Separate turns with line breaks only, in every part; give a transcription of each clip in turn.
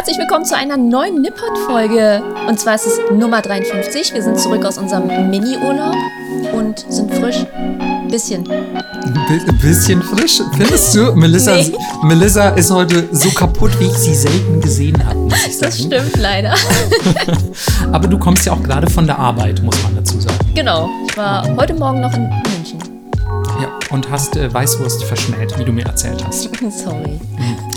herzlich willkommen zu einer neuen Nippot-Folge. Und zwar ist es Nummer 53. Wir sind zurück aus unserem Mini-Urlaub und sind frisch. Bisschen.
Ein bisschen frisch, findest du? Melissa,
Nee.
Melissa ist heute so kaputt, wie ich sie selten gesehen habe,
Das stimmt leider.
Aber du kommst ja auch gerade von der Arbeit, muss man dazu sagen.
genau. Ich war heute Morgen noch in München.
Ja, und hast äh, Weißwurst verschmäht, wie du mir erzählt hast.
Sorry.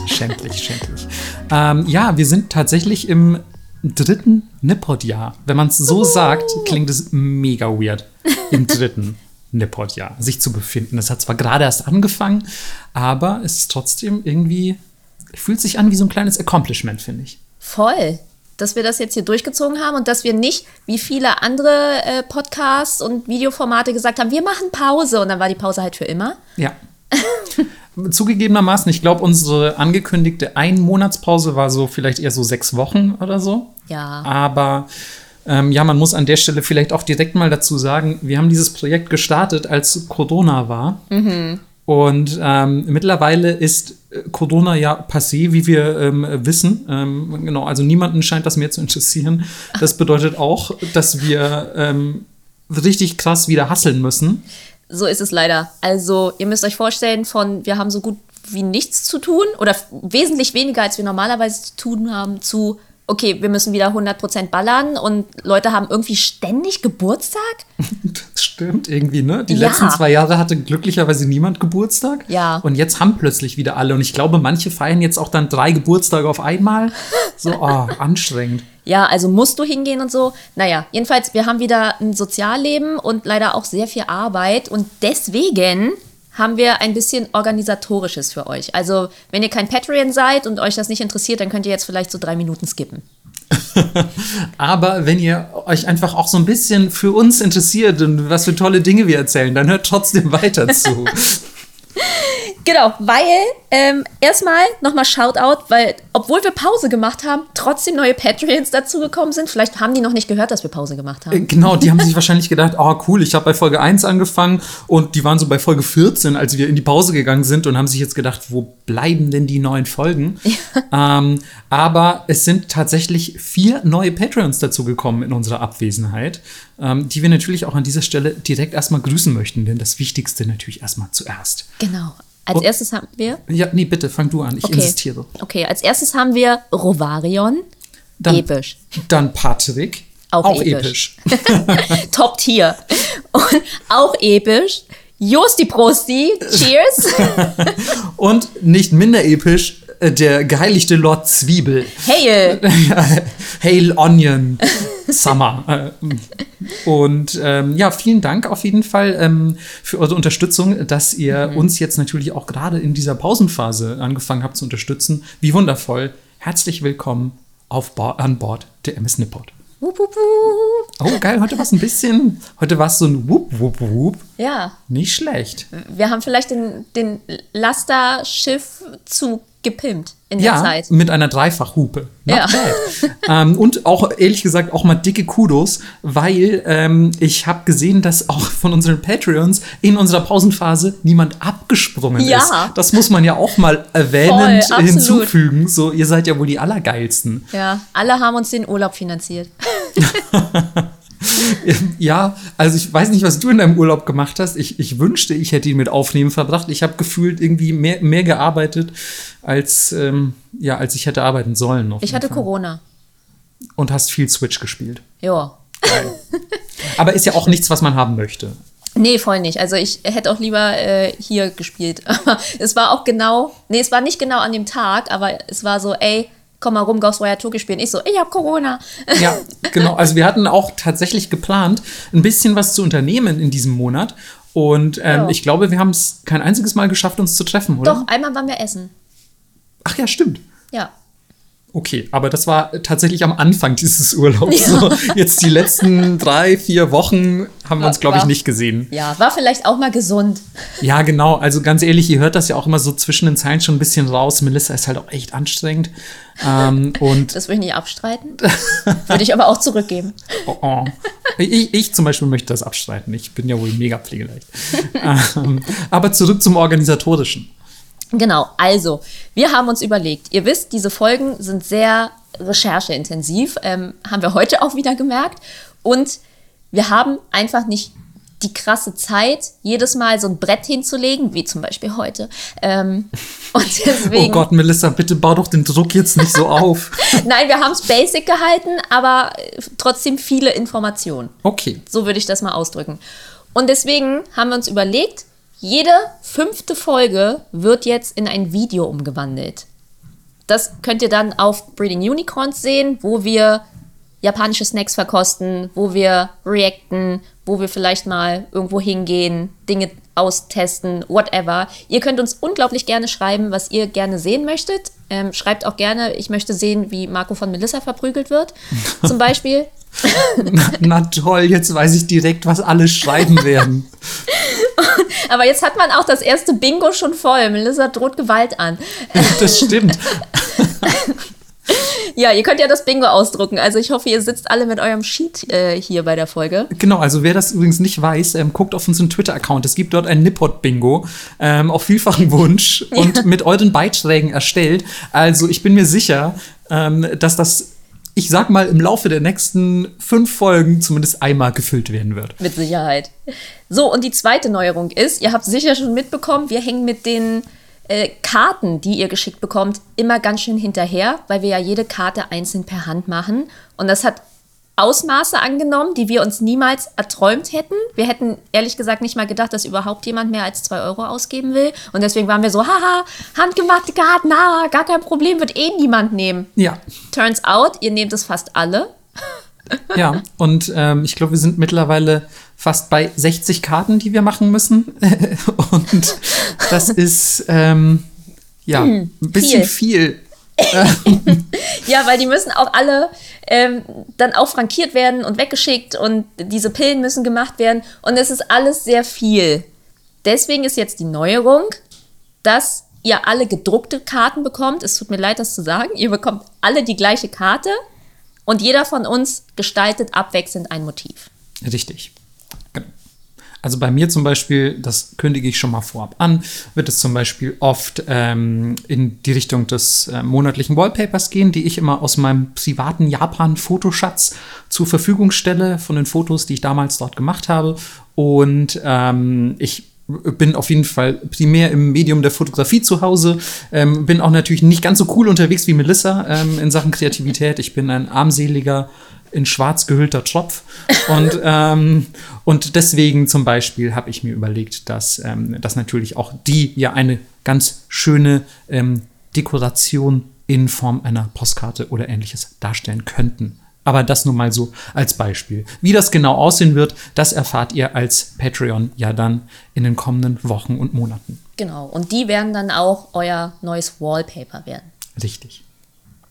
Schändlich, schändlich. Ähm, ja, wir sind tatsächlich im dritten Nippot-Jahr. Wenn man es so sagt, klingt es mega weird, im dritten Nippot-Jahr sich zu befinden. Das hat zwar gerade erst angefangen, aber es ist trotzdem irgendwie, fühlt sich an wie so ein kleines Accomplishment, finde ich.
Voll. Dass wir das jetzt hier durchgezogen haben und dass wir nicht, wie viele andere äh, Podcasts und Videoformate gesagt haben, wir machen Pause und dann war die Pause halt für immer.
Ja. Zugegebenermaßen, ich glaube, unsere angekündigte Einmonatspause war so vielleicht eher so sechs Wochen oder so.
Ja.
Aber ähm, ja, man muss an der Stelle vielleicht auch direkt mal dazu sagen, wir haben dieses Projekt gestartet, als Corona war. Und ähm, mittlerweile ist äh, Corona ja passé, wie wir ähm, wissen. Ähm, genau, also niemanden scheint das mehr zu interessieren. Das bedeutet auch, dass wir ähm, richtig krass wieder hasseln müssen.
So ist es leider. Also, ihr müsst euch vorstellen, von wir haben so gut wie nichts zu tun oder wesentlich weniger, als wir normalerweise zu tun haben, zu okay, wir müssen wieder 100% ballern und Leute haben irgendwie ständig Geburtstag.
Das stimmt irgendwie, ne? Die
Ja.
letzten zwei Jahre hatte glücklicherweise niemand Geburtstag.
Ja.
Und jetzt haben plötzlich wieder alle. Und ich glaube, manche feiern jetzt auch dann drei Geburtstage auf einmal. So, oh, anstrengend.
Ja, also musst du hingehen und so. Naja, jedenfalls, wir haben wieder ein Sozialleben und leider auch sehr viel Arbeit und deswegen haben wir ein bisschen organisatorisches für euch. Also, wenn ihr kein Patreon seid und euch das nicht interessiert, dann könnt ihr jetzt vielleicht so drei Minuten skippen.
Aber wenn ihr euch einfach auch so ein bisschen für uns interessiert und was für tolle Dinge wir erzählen, dann hört trotzdem weiter zu.
Genau, weil ähm, erstmal nochmal Shoutout, weil obwohl wir Pause gemacht haben, trotzdem neue Patreons dazugekommen sind. Vielleicht haben die noch nicht gehört, dass wir Pause gemacht
Äh,
haben.
Genau, die haben sich wahrscheinlich gedacht, oh cool, ich habe bei Folge 1 angefangen und die waren so bei Folge 14, als wir in die Pause gegangen sind und haben sich jetzt gedacht, wo bleiben denn die neuen Folgen? ähm, aber es sind tatsächlich vier neue Patreons dazugekommen in unserer Abwesenheit, ähm, die wir natürlich auch an dieser Stelle direkt erstmal grüßen möchten, denn das Wichtigste natürlich erstmal zuerst.
Genau. Als
Und-
erstes haben wir.
Ja, nee, bitte, fang du an, ich
Okay.
insistiere.
Okay, als erstes haben wir Rovarion.
Dann,
Episch.
Dann Patrick.
Auch episch. Top Tier. Und auch episch. Josti Prosti. Cheers.
Und nicht minder episch, der geheiligte Lord Zwiebel.
Hey.
Hail Onion Summer. Äh, Und ähm, ja, vielen Dank auf jeden Fall ähm, für eure Unterstützung, dass ihr uns jetzt natürlich auch gerade in dieser Pausenphase angefangen habt zu unterstützen. Wie wundervoll. Herzlich willkommen auf Bo an Bord der MS Nippot.
Wup, wup, wup.
Oh, geil, heute war es ein bisschen, heute war es so ein Wup, Wup, Wup.
Ja,
Nicht schlecht.
wir haben vielleicht den, den Laster-Schiffzug gepimpt in der
Ja,
Zeit.
mit einer Dreifachhupe. Not
Ja.
ähm, und auch, ehrlich gesagt, auch mal dicke Kudos, weil ähm, ich habe gesehen, dass auch von unseren Patreons in unserer Pausenphase niemand abgesprungen
Ja.
ist. Das muss man ja auch mal erwähnend
Voll,
hinzufügen. So, ihr seid ja wohl die Allergeilsten.
Ja, alle haben uns den Urlaub finanziert.
Ja, also ich weiß nicht, was du in deinem Urlaub gemacht hast. Ich, ich wünschte, ich hätte ihn mit Aufnehmen verbracht. Ich habe gefühlt irgendwie mehr, mehr gearbeitet, als, ähm, ja, als ich hätte arbeiten sollen.
Ich hatte
Fall.
Corona.
Und hast viel Switch gespielt.
Ja.
Aber ist ja auch nichts, was man haben möchte.
Nee, voll nicht. Also ich hätte auch lieber äh, hier gespielt. Aber es war auch genau, nee, es war nicht genau an dem Tag, aber es war so, ey, komm mal rum, Ghostwire Tokyo spielen. Ich so, ich hab Corona.
Ja, genau. Also wir hatten auch tatsächlich geplant, ein bisschen was zu unternehmen in diesem Monat. Und ähm, ich glaube, wir haben es kein einziges Mal geschafft, uns zu treffen, oder?
Doch, einmal waren wir essen.
Ach ja, stimmt.
Ja.
Okay, aber das war tatsächlich am Anfang dieses Urlaubs.
Ja.
So, jetzt die letzten drei, vier Wochen haben wir uns, glaube ich, nicht gesehen.
Ja, war vielleicht auch mal gesund.
Ja, genau. Also ganz ehrlich, ihr hört das ja auch immer so zwischen den Zeilen schon ein bisschen raus. Melissa ist halt auch echt anstrengend. Ähm, und
Das würde ich nicht abstreiten. würde ich aber auch zurückgeben.
Oh, oh. Ich, ich zum Beispiel möchte das abstreiten. Ich bin ja wohl mega pflegeleicht. ähm, aber zurück zum Organisatorischen.
Genau, also, wir haben uns überlegt, ihr wisst, diese Folgen sind sehr rechercheintensiv, ähm, haben wir heute auch wieder gemerkt. Und wir haben einfach nicht die krasse Zeit, jedes Mal so ein Brett hinzulegen, wie zum Beispiel heute. Ähm, und deswegen,
oh Gott, Melissa, bitte bau doch den Druck jetzt nicht so auf.
Nein, wir haben es basic gehalten, aber trotzdem viele Informationen.
Okay.
So würde ich das mal ausdrücken. Und deswegen haben wir uns überlegt, jede fünfte Folge wird jetzt in ein Video umgewandelt. Das könnt ihr dann auf Breeding Unicorns sehen, wo wir japanische Snacks verkosten, wo wir reacten, wo wir vielleicht mal irgendwo hingehen, Dinge austesten, whatever. Ihr könnt uns unglaublich gerne schreiben, was ihr gerne sehen möchtet. Ähm, schreibt auch gerne, ich möchte sehen, wie Marco von Melissa verprügelt wird, zum Beispiel.
Na, na toll, jetzt weiß ich direkt, was alle schreiben werden.
Aber jetzt hat man auch das erste Bingo schon voll. Melissa droht Gewalt an.
Das stimmt.
Ja, ihr könnt ja das Bingo ausdrucken. Also ich hoffe, ihr sitzt alle mit eurem Sheet äh, hier bei der Folge.
Genau, also wer das übrigens nicht weiß, ähm, guckt auf unseren Twitter-Account. Es gibt dort ein Nippot-Bingo ähm, auf vielfachen Wunsch und mit euren Beiträgen erstellt. Also ich bin mir sicher, ähm, dass das ich sag mal, im Laufe der nächsten fünf Folgen zumindest einmal gefüllt werden wird.
Mit Sicherheit. So, und die zweite Neuerung ist, ihr habt sicher schon mitbekommen, wir hängen mit den äh, Karten, die ihr geschickt bekommt, immer ganz schön hinterher, weil wir ja jede Karte einzeln per Hand machen. Und das hat Ausmaße angenommen, die wir uns niemals erträumt hätten. Wir hätten ehrlich gesagt nicht mal gedacht, dass überhaupt jemand mehr als zwei Euro ausgeben will. Und deswegen waren wir so, haha, handgemachte Karten, na, gar kein Problem, wird eh niemand nehmen.
Ja.
Turns out, ihr nehmt es fast alle.
ja, und ähm, ich glaube, wir sind mittlerweile fast bei 60 Karten, die wir machen müssen. und das ist ähm, ja hm, ein bisschen viel.
viel. ja, weil die müssen auch alle ähm, dann auch frankiert werden und weggeschickt und diese Pillen müssen gemacht werden und es ist alles sehr viel. Deswegen ist jetzt die Neuerung, dass ihr alle gedruckte Karten bekommt. Es tut mir leid, das zu sagen. Ihr bekommt alle die gleiche Karte und jeder von uns gestaltet abwechselnd ein Motiv.
Richtig. Also bei mir zum Beispiel, das kündige ich schon mal vorab an, wird es zum Beispiel oft ähm, in die Richtung des äh, monatlichen Wallpapers gehen, die ich immer aus meinem privaten Japan-Fotoschatz zur Verfügung stelle, von den Fotos, die ich damals dort gemacht habe. Und ähm, ich bin auf jeden Fall primär im Medium der Fotografie zu Hause. Ähm, bin auch natürlich nicht ganz so cool unterwegs wie Melissa ähm, in Sachen Kreativität. Ich bin ein armseliger, in schwarz gehüllter Tropf. Und, ähm, und deswegen zum Beispiel habe ich mir überlegt, dass, ähm, dass natürlich auch die ja eine ganz schöne ähm, Dekoration in Form einer Postkarte oder ähnliches darstellen könnten. Aber das nur mal so als Beispiel. Wie das genau aussehen wird, das erfahrt ihr als Patreon ja dann in den kommenden Wochen und Monaten.
Genau. Und die werden dann auch euer neues Wallpaper werden.
Richtig.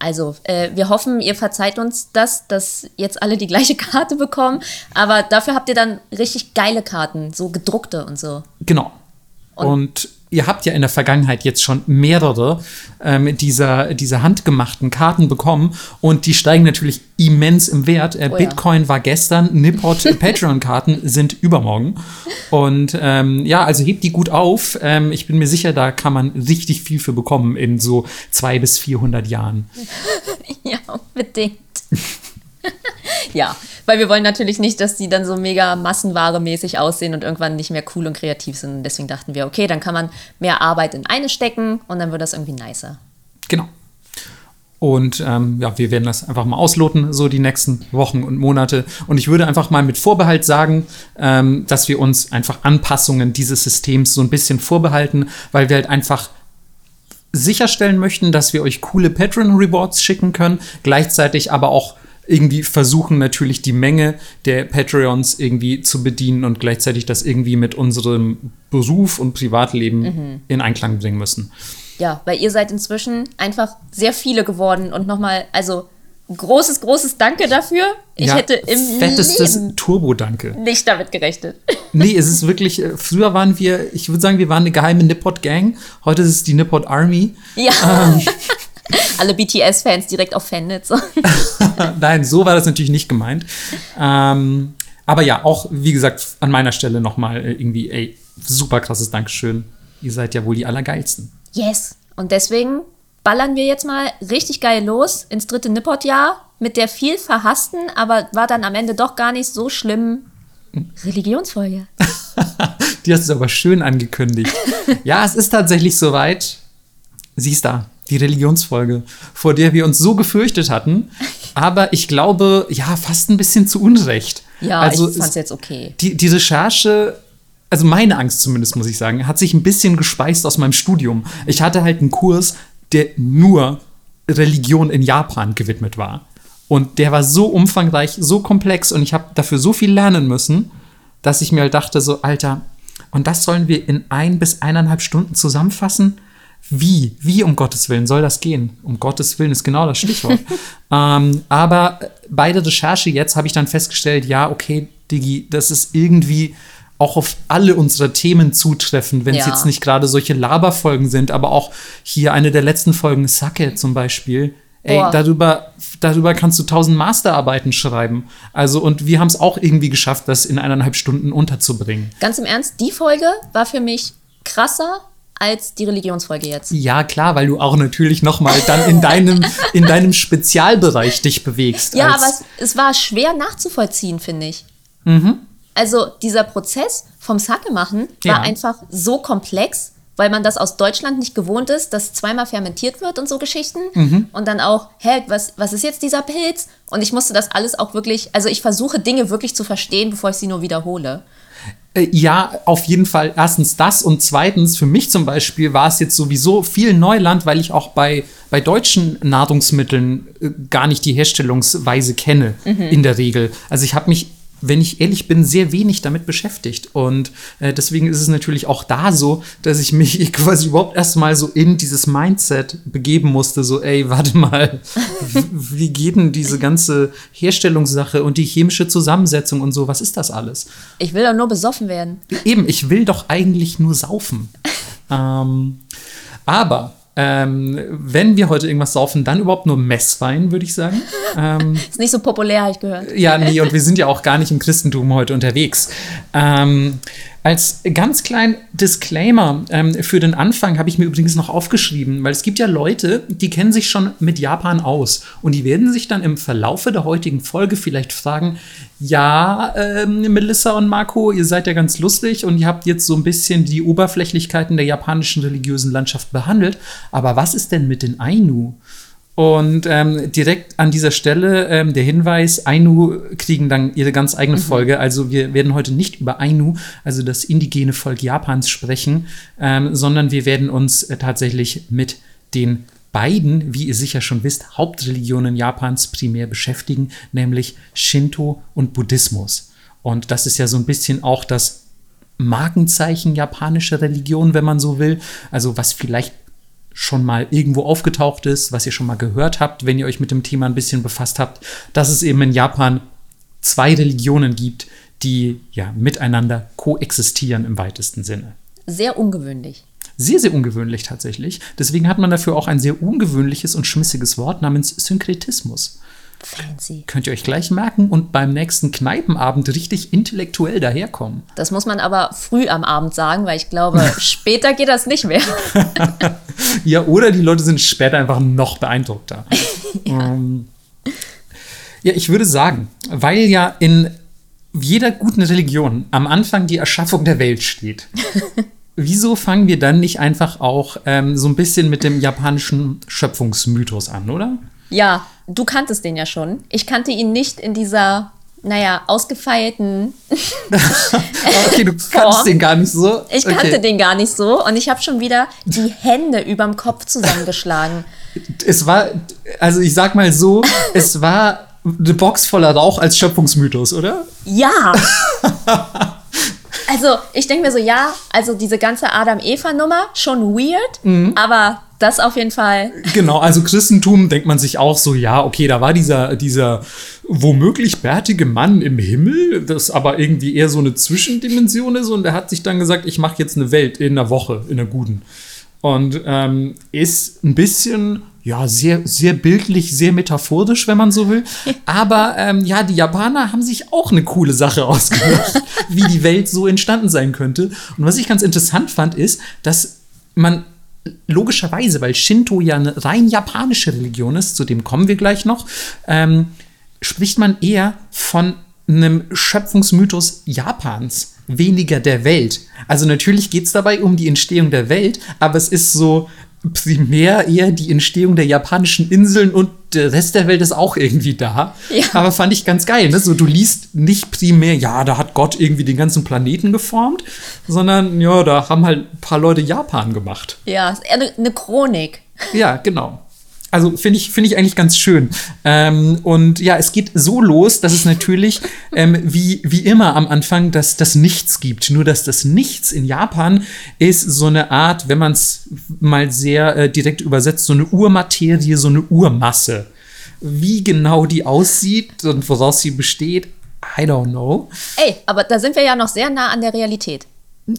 Also, äh, wir hoffen, ihr verzeiht uns das, dass jetzt alle die gleiche Karte bekommen. Aber dafür habt ihr dann richtig geile Karten, so gedruckte und so.
Genau. und, und ihr habt ja in der Vergangenheit jetzt schon mehrere ähm, dieser, dieser handgemachten Karten bekommen und die steigen natürlich immens im Wert. Äh, oh, Bitcoin ja. war gestern, Nippot Patreon-Karten sind übermorgen. Und ähm, ja, also hebt die gut auf. Ähm, ich bin mir sicher, da kann man richtig viel für bekommen in so zwei bis 400 Jahren.
ja, unbedingt. ja, weil wir wollen natürlich nicht, dass die dann so mega massenware-mäßig aussehen und irgendwann nicht mehr cool und kreativ sind. Deswegen dachten wir, okay, dann kann man mehr Arbeit in eine stecken und dann wird das irgendwie nicer.
Genau. Und ähm, ja, wir werden das einfach mal ausloten, so die nächsten Wochen und Monate. Und ich würde einfach mal mit Vorbehalt sagen, ähm, dass wir uns einfach Anpassungen dieses Systems so ein bisschen vorbehalten, weil wir halt einfach sicherstellen möchten, dass wir euch coole Patreon-Rewards schicken können, gleichzeitig aber auch irgendwie versuchen natürlich die Menge der Patreons irgendwie zu bedienen und gleichzeitig das irgendwie mit unserem Beruf und Privatleben mhm. in Einklang bringen müssen.
Ja, weil ihr seid inzwischen einfach sehr viele geworden und nochmal, also großes, großes Danke dafür. Ich ja, hätte im
fettestes Turbo-Danke.
Nicht damit gerechnet.
Nee, es ist wirklich, äh, früher waren wir, ich würde sagen, wir waren eine geheime Nippot-Gang. Heute ist es die Nippot Army.
Ja. Ähm, Alle BTS-Fans direkt auf Fannetz.
Nein, so war das natürlich nicht gemeint. Ähm, aber ja, auch wie gesagt, an meiner Stelle nochmal äh, irgendwie, ey, super krasses Dankeschön. Ihr seid ja wohl die Allergeilsten.
Yes. Und deswegen ballern wir jetzt mal richtig geil los ins dritte Nippot-Jahr mit der viel verhassten, aber war dann am Ende doch gar nicht so schlimm Religionsfolge.
Die hast du aber schön angekündigt. ja, es ist tatsächlich soweit. Siehst da, die Religionsfolge, vor der wir uns so gefürchtet hatten. Aber ich glaube, ja, fast ein bisschen zu Unrecht.
Ja,
also
ich fand's jetzt okay.
Die, die Recherche, also meine Angst zumindest, muss ich sagen, hat sich ein bisschen gespeist aus meinem Studium. Ich hatte halt einen Kurs, der nur Religion in Japan gewidmet war. Und der war so umfangreich, so komplex und ich habe dafür so viel lernen müssen, dass ich mir halt dachte, so, Alter, und das sollen wir in ein bis eineinhalb Stunden zusammenfassen? Wie? Wie um Gottes Willen soll das gehen? Um Gottes Willen ist genau das Stichwort. ähm, aber bei der Recherche jetzt habe ich dann festgestellt, ja, okay, Digi, das ist irgendwie auch auf alle unsere Themen zutreffen, wenn es
Ja.
jetzt nicht gerade solche Laberfolgen sind, aber auch hier eine der letzten Folgen, Sake zum Beispiel. Ey,
Boah.
darüber, darüber kannst du tausend Masterarbeiten schreiben. Also, und wir haben es auch irgendwie geschafft, das in eineinhalb Stunden unterzubringen.
Ganz im Ernst, die Folge war für mich krasser als die Religionsfolge jetzt.
Ja, klar, weil du auch natürlich noch mal dann in deinem, in deinem Spezialbereich dich bewegst.
Ja, aber es, es war schwer nachzuvollziehen, finde ich.
Mhm.
Also dieser Prozess vom Sake machen war
Ja.
einfach so komplex, weil man das aus Deutschland nicht gewohnt ist, dass zweimal fermentiert wird und so Geschichten.
Mhm.
Und dann auch, hä, was, was ist jetzt dieser Pilz? Und ich musste das alles auch wirklich, also ich versuche Dinge wirklich zu verstehen, bevor ich sie nur wiederhole.
Äh, Ja, auf jeden Fall. Erstens das und zweitens, für mich zum Beispiel war es jetzt sowieso viel Neuland, weil ich auch bei, bei deutschen Nahrungsmitteln äh, gar nicht die Herstellungsweise kenne, in der Regel. Also ich habe mich, wenn ich ehrlich bin, sehr wenig damit beschäftigt. Und äh, deswegen ist es natürlich auch da so, dass ich mich quasi überhaupt erstmal so in dieses Mindset begeben musste, so, ey, warte mal, wie geht denn diese ganze Herstellungssache und die chemische Zusammensetzung und so, was ist das alles?
Ich will doch nur besoffen werden.
Eben, ich will doch eigentlich nur saufen. ähm, aber ähm, wenn wir heute irgendwas saufen, dann überhaupt nur Messwein, würde ich sagen. Ähm,
Ist nicht so populär, habe ich gehört.
ja, nee, und wir sind ja auch gar nicht im Christentum heute unterwegs. Ähm, als ganz kleinen Disclaimer ähm, für den Anfang habe ich mir übrigens noch aufgeschrieben, weil es gibt ja Leute, die kennen sich schon mit Japan aus und die werden sich dann im Verlaufe der heutigen Folge vielleicht fragen, ja, ähm, Melissa und Marco, ihr seid ja ganz lustig und ihr habt jetzt so ein bisschen die Oberflächlichkeiten der japanischen religiösen Landschaft behandelt, aber was ist denn mit den Ainu? Und ähm, direkt an dieser Stelle ähm, der Hinweis, Ainu kriegen dann ihre ganz eigene Folge. Also wir werden heute nicht über Ainu, also das indigene Volk Japans, sprechen, ähm, sondern wir werden uns äh, tatsächlich mit den beiden, wie ihr sicher schon wisst, Hauptreligionen Japans primär beschäftigen, nämlich Shinto und Buddhismus. Und das ist ja so ein bisschen auch das Markenzeichen japanischer Religion, wenn man so will. Also was vielleicht schon mal irgendwo aufgetaucht ist, was ihr schon mal gehört habt, wenn ihr euch mit dem Thema ein bisschen befasst habt, dass es eben in Japan zwei Religionen gibt, die ja miteinander koexistieren im weitesten Sinne.
Sehr ungewöhnlich.
Sehr, sehr ungewöhnlich tatsächlich. Deswegen hat man dafür auch ein sehr ungewöhnliches und schmissiges Wort namens Synkretismus.
Fancy.
Könnt ihr euch gleich merken und beim nächsten Kneipenabend richtig intellektuell daherkommen.
Das muss man aber früh am Abend sagen, weil ich glaube, später geht das nicht mehr.
Ja, oder die Leute sind später einfach noch beeindruckter. ja. Ähm, ja, ich würde sagen, weil ja in jeder guten Religion am Anfang die Erschaffung der Welt steht, wieso fangen wir dann nicht einfach auch ähm, so ein bisschen mit dem japanischen Schöpfungsmythos an, oder?
Ja, du kanntest den ja schon. Ich kannte ihn nicht in dieser, naja, ausgefeilten.
Okay, du kannst den gar nicht so.
Ich kannte
okay.
den gar nicht so und ich habe schon wieder die Hände überm Kopf zusammengeschlagen.
Es war, also ich sag mal so, es war eine Box voller Rauch als Schöpfungsmythos, oder?
Ja! Also, ich denke mir so, ja, also diese ganze Adam-Eva-Nummer, schon weird, aber das auf jeden Fall.
Genau, also Christentum denkt man sich auch so, ja, okay, da war dieser, dieser womöglich bärtige Mann im Himmel, das aber irgendwie eher so eine Zwischendimension ist und er hat sich dann gesagt, ich mache jetzt eine Welt in einer Woche, in einer guten. Und ähm, ist ein bisschen, ja, sehr, sehr bildlich, sehr metaphorisch, wenn man so will. Aber ähm, ja, die Japaner haben sich auch eine coole Sache ausgedacht, wie die Welt so entstanden sein könnte. Und was ich ganz interessant fand, ist, dass man logischerweise, weil Shinto ja eine rein japanische Religion ist, zu dem kommen wir gleich noch, ähm, spricht man eher von einem Schöpfungsmythos Japans, weniger der Welt. Also natürlich geht es dabei um die Entstehung der Welt, aber es ist so primär eher die Entstehung der japanischen Inseln und der Rest der Welt ist auch irgendwie da.
Ja.
Aber fand ich ganz geil. Ne? So, du liest nicht primär, ja, da hat Gott irgendwie den ganzen Planeten geformt, sondern ja, da haben halt ein paar Leute Japan gemacht.
Ja, eine Chronik.
Ja, genau. Also finde ich, finde ich eigentlich ganz schön. Ähm, und ja, es geht so los, dass es natürlich ähm, wie, wie immer am Anfang das, das Nichts gibt. Nur dass das Nichts in Japan ist so eine Art, wenn man es mal sehr äh, direkt übersetzt, so eine Urmaterie, so eine Urmasse. Wie genau die aussieht und woraus sie besteht, I don't know.
Ey, aber da sind wir ja noch sehr nah an der Realität.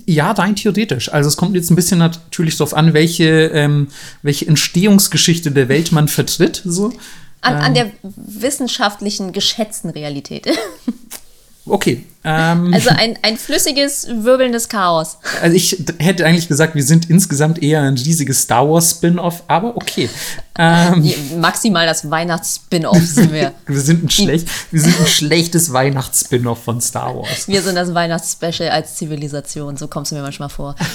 Ja, rein theoretisch. Also es kommt jetzt ein bisschen natürlich darauf an, welche, ähm, welche Entstehungsgeschichte der Welt man vertritt. So.
An, an der wissenschaftlichen, geschätzten Realität.
Okay. Ähm,
Also ein, ein flüssiges, wirbelndes Chaos.
also ich hätte eigentlich gesagt, wir sind insgesamt eher ein riesiges Star Wars Spin-off, aber okay. Ähm,
Maximal das Weihnachts-Spin-Off sind wir.
wir sind ein schlecht, wir sind ein schlechtes Weihnachts-Spin-off von Star Wars.
Wir sind das Weihnachtsspecial als Zivilisation, so kommst du mir manchmal vor.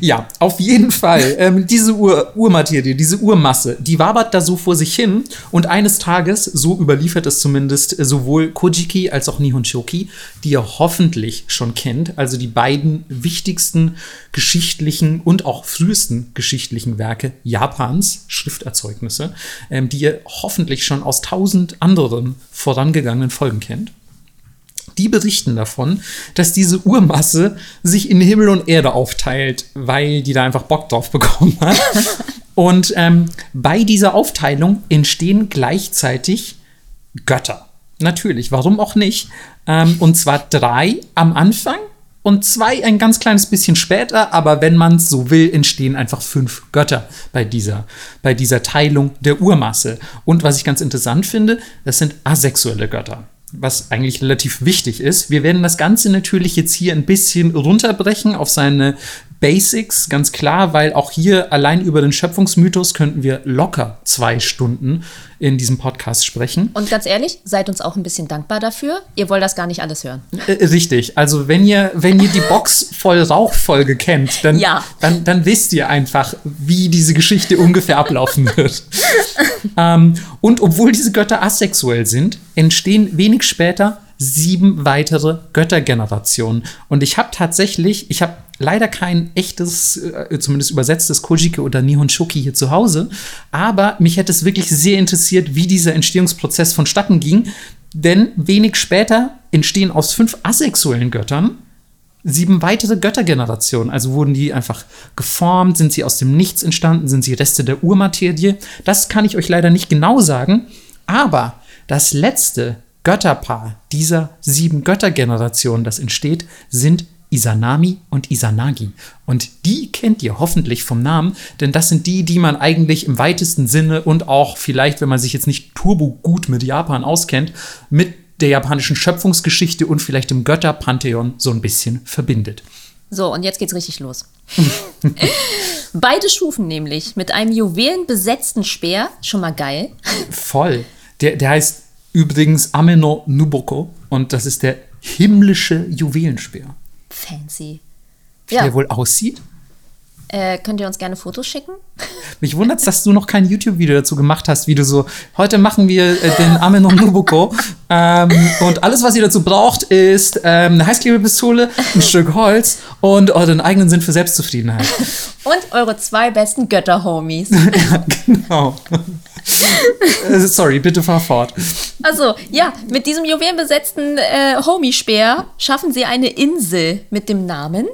Ja, auf jeden Fall. Ähm, diese Ur Urmaterie, diese Urmasse, die wabert da so vor sich hin und eines Tages, so überliefert es zumindest äh, sowohl Kojiki als auch Nihon Shoki, die ihr hoffentlich schon kennt, also die beiden wichtigsten geschichtlichen und auch frühesten geschichtlichen Werke Japans, Schrifterzeugnisse, ähm, die ihr hoffentlich schon aus tausend anderen vorangegangenen Folgen kennt. Die berichten davon, dass diese Urmasse sich in Himmel und Erde aufteilt, weil die da einfach Bock drauf bekommen hat. und ähm, bei dieser Aufteilung entstehen gleichzeitig Götter. Natürlich, warum auch nicht? Ähm, und zwar drei am Anfang und zwei ein ganz kleines bisschen später, aber wenn man es so will, entstehen einfach fünf Götter bei dieser, bei dieser Teilung der Urmasse. Und was ich ganz interessant finde, das sind asexuelle Götter was eigentlich relativ wichtig ist. Wir werden das Ganze natürlich jetzt hier ein bisschen runterbrechen auf seine Basics, ganz klar, weil auch hier allein über den Schöpfungsmythos könnten wir locker zwei Stunden in diesem Podcast sprechen.
Und ganz ehrlich, seid uns auch ein bisschen dankbar dafür. Ihr wollt das gar nicht alles hören.
Äh, richtig. Also wenn ihr, wenn ihr die Box voll Rauchfolge kennt, dann,
Ja.
dann, dann wisst ihr einfach, wie diese Geschichte ungefähr ablaufen wird. ähm, und obwohl diese Götter asexuell sind, entstehen wenig später sieben weitere Göttergenerationen. Und ich habe tatsächlich, ich habe leider kein echtes, äh, zumindest übersetztes Kojiki oder Nihon Shoki hier zu Hause, aber mich hätte es wirklich sehr interessiert, wie dieser Entstehungsprozess vonstatten ging. Denn wenig später entstehen aus fünf asexuellen Göttern sieben weitere Göttergenerationen. Also wurden die einfach geformt, sind sie aus dem Nichts entstanden, sind sie Reste der Urmaterie. Das kann ich euch leider nicht genau sagen. Aber das letzte Götterpaar dieser sieben Göttergenerationen, das entsteht, sind Isanami und Isanagi. Und die kennt ihr hoffentlich vom Namen, denn das sind die, die man eigentlich im weitesten Sinne und auch vielleicht, wenn man sich jetzt nicht turbo gut mit Japan auskennt, mit der japanischen Schöpfungsgeschichte und vielleicht dem Götterpantheon so ein bisschen verbindet.
So, und jetzt geht's richtig los. Beide Stufen nämlich mit einem juwelenbesetzten Speer, schon mal geil.
Voll. Der, der heißt übrigens Ameno Nuboko und das ist der himmlische Juwelenspeer.
Fancy.
Wie
Ja.
der wohl aussieht?
Äh, könnt ihr uns gerne Fotos schicken?
Mich wundert dass du noch kein YouTube-Video dazu gemacht hast, wie du so, heute machen wir äh, den Ameno Nuboko ähm, und alles, was ihr dazu braucht, ist ähm, eine Heißklebepistole, ein Stück Holz und euren eigenen Sinn für Selbstzufriedenheit.
Und eure zwei besten Götter-Homies.
genau. Äh, Sorry, bitte fahr fort.
Also, ja, mit diesem juwelenbesetzten äh, Homie-Speer schaffen sie eine Insel mit dem Namen.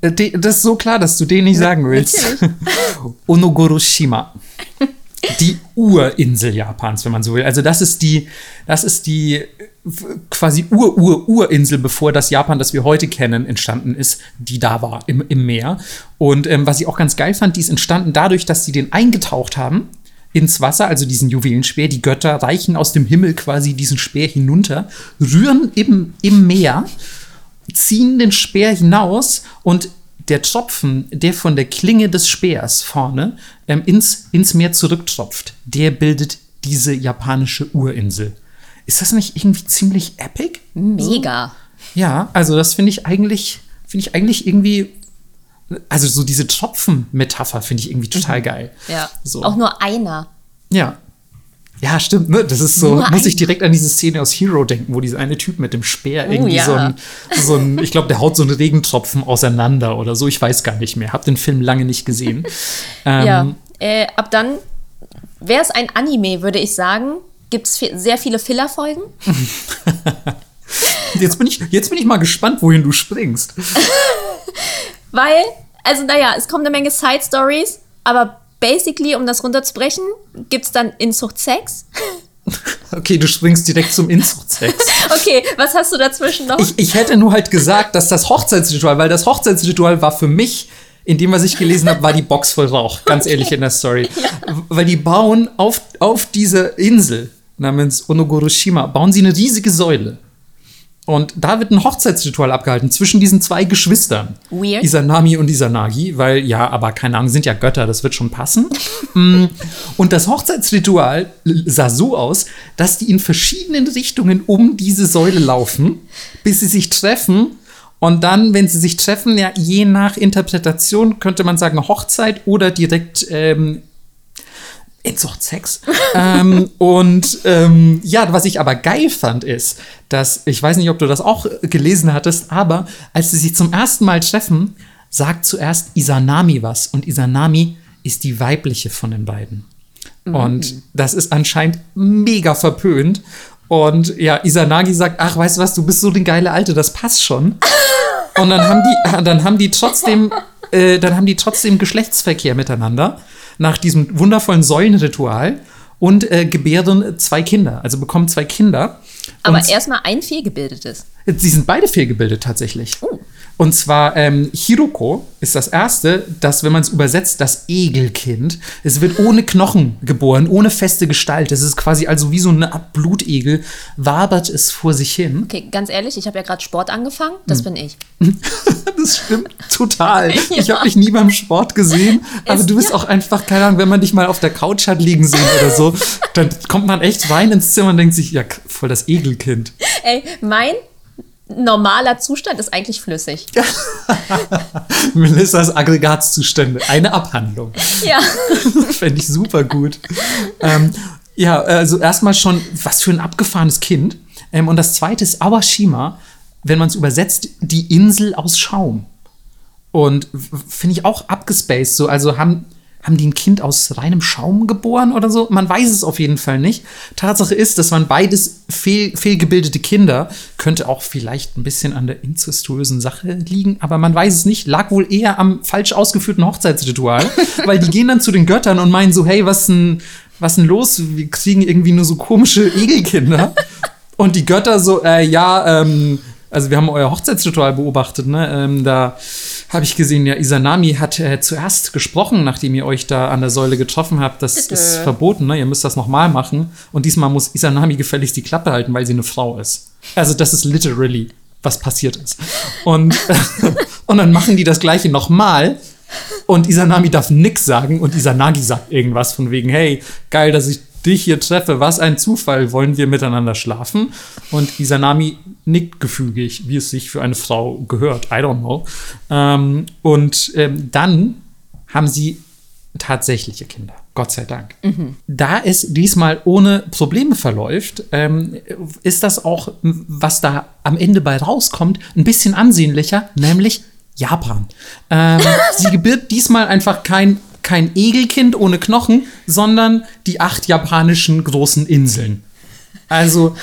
Äh, Das ist so klar, dass du den nicht sagen willst. Onogoroshima. Die Urinsel Japans, wenn man so will. Also das ist die, das ist die quasi Ur-Ur-Urinsel, bevor das Japan, das wir heute kennen, entstanden ist, die da war im, im Meer. Und ähm, was ich auch ganz geil fand, die ist entstanden dadurch, dass sie den eingetaucht haben ins Wasser, also diesen Juwelenspeer. Die Götter reichen aus dem Himmel quasi diesen Speer hinunter, rühren im, im Meer ziehen den Speer hinaus und der Tropfen, der von der Klinge des Speers vorne ähm, ins, ins Meer zurücktropft, der bildet diese japanische Urinsel. Ist das nicht irgendwie ziemlich epic?
Mega.
Ja, also das finde ich eigentlich, finde ich eigentlich irgendwie, also so diese Tropfen-Metapher finde ich irgendwie total geil.
Ja.
So.
Auch nur einer.
Ja. Ja, stimmt, ne? Das ist so,
Nur
muss ich direkt an diese Szene aus Hero denken, wo dieser eine Typ mit dem Speer irgendwie
Oh ja.
so ein, so ein, ich glaube, der haut so einen Regentropfen auseinander oder so, ich weiß gar nicht mehr. Hab den Film lange nicht gesehen. ähm,
Ja. Äh, ab dann wäre es ein Anime, würde ich sagen. Gibt es sehr viele Filler-Folgen?
Jetzt bin, ich, jetzt bin ich mal gespannt, wohin du springst.
Weil, also naja, es kommen eine Menge Side-Stories, aber basically, um das runterzubrechen, gibt es dann Inzucht-Sex.
Okay, du springst direkt zum Inzuchtsex.
Okay, was hast du dazwischen noch?
Ich, ich hätte nur halt gesagt, dass das Hochzeitsritual, weil das Hochzeitsritual war für mich, in dem, was ich gelesen habe, war die Box voll Rauch. Ganz ehrlich in der Story. Weil die bauen auf, auf dieser Insel namens Onogoroshima, bauen sie eine riesige Säule. Und da wird ein Hochzeitsritual abgehalten zwischen diesen zwei Geschwistern.
Weird.
Isanami und Isanagi, weil ja, aber keine Ahnung, sind ja Götter, das wird schon passen. Mm, und das Hochzeitsritual sah so aus, dass die in verschiedenen Richtungen um diese Säule laufen, bis sie sich treffen. Und dann, wenn sie sich treffen, ja, je nach Interpretation könnte man sagen Hochzeit oder direkt ähm, Inzuchtsex. ähm, und ähm, ja, was ich aber geil fand, ist, dass, ich weiß nicht, ob du das auch gelesen hattest, aber als sie sich zum ersten Mal treffen, sagt zuerst Isanami was. Und Isanami ist die weibliche von den beiden. Und das ist anscheinend mega verpönt. Und ja, Isanagi sagt, ach, weißt du was, du bist so die geile Alte, das passt schon. Und dann haben die, dann haben die trotzdem, äh, dann haben die trotzdem Geschlechtsverkehr miteinander nach diesem wundervollen Säulenritual und äh, gebären zwei Kinder, also bekommen zwei Kinder.
Aber erstmal ein fehlgebildetes.
sie sind beide fehlgebildet tatsächlich. Und zwar ähm, Hiroko ist das erste, das, wenn man es übersetzt, das Egelkind. Es wird ohne Knochen geboren, ohne feste Gestalt. Es ist quasi also wie so eine Art Blutegel, wabert es vor sich hin.
Okay, ganz ehrlich, ich habe ja gerade Sport angefangen. Das
Hm.
bin ich.
Das stimmt total. Ich habe dich nie beim Sport gesehen, aber
Es-
du bist
ja.
auch einfach, keine Ahnung, wenn man dich mal auf der Couch hat liegen sehen oder so, dann kommt man echt rein ins Zimmer und denkt sich, ja, voll das Egelkind.
Ey, mein normaler Zustand ist eigentlich flüssig.
Melissas Aggregatzustände, eine Abhandlung.
Ja.
Fände ich super gut. ähm, ja, also erstmal schon, was für ein abgefahrenes Kind. Ähm, und das zweite ist Awashima, wenn man es übersetzt, die Insel aus Schaum. Und finde ich auch abgespaced. So, also haben, haben die ein Kind aus reinem Schaum geboren oder so? Man weiß es auf jeden Fall nicht. Tatsache ist, dass man beides fehl, fehlgebildete Kinder könnte auch vielleicht ein bisschen an der inzestuösen Sache liegen, aber man weiß es nicht. Lag wohl eher am falsch ausgeführten Hochzeitsritual, weil die gehen dann zu den Göttern und meinen so, hey, was denn, was denn los? Wir kriegen irgendwie nur so komische Egelkinder. Und die Götter so, äh, ja, ähm, also wir haben euer Hochzeitsritual beobachtet, ne? Ähm, da habe ich gesehen, ja, Isanami hat äh, zuerst gesprochen, nachdem ihr euch da an der Säule getroffen habt. Das
Bitte.
ist verboten, ne? Ihr müsst das nochmal machen. Und diesmal muss Isanami gefälligst die Klappe halten, weil sie eine Frau ist. Also das ist literally, was passiert ist. Und, und dann machen die das gleiche nochmal. Und Isanami darf nix sagen und Isanagi sagt irgendwas von wegen, hey, geil, dass ich dich hier treffe, was ein Zufall, wollen wir miteinander schlafen? Und Isanami nickt gefügig, wie es sich für eine Frau gehört, I don't know. Ähm, und ähm, dann haben sie tatsächliche Kinder, Gott sei Dank. Da es diesmal ohne Probleme verläuft, ähm, ist das auch, was da am Ende bei rauskommt, ein bisschen ansehnlicher, nämlich Japan. Ähm, sie gebiert diesmal einfach kein, kein Egelkind ohne Knochen, sondern die acht japanischen großen Inseln. Also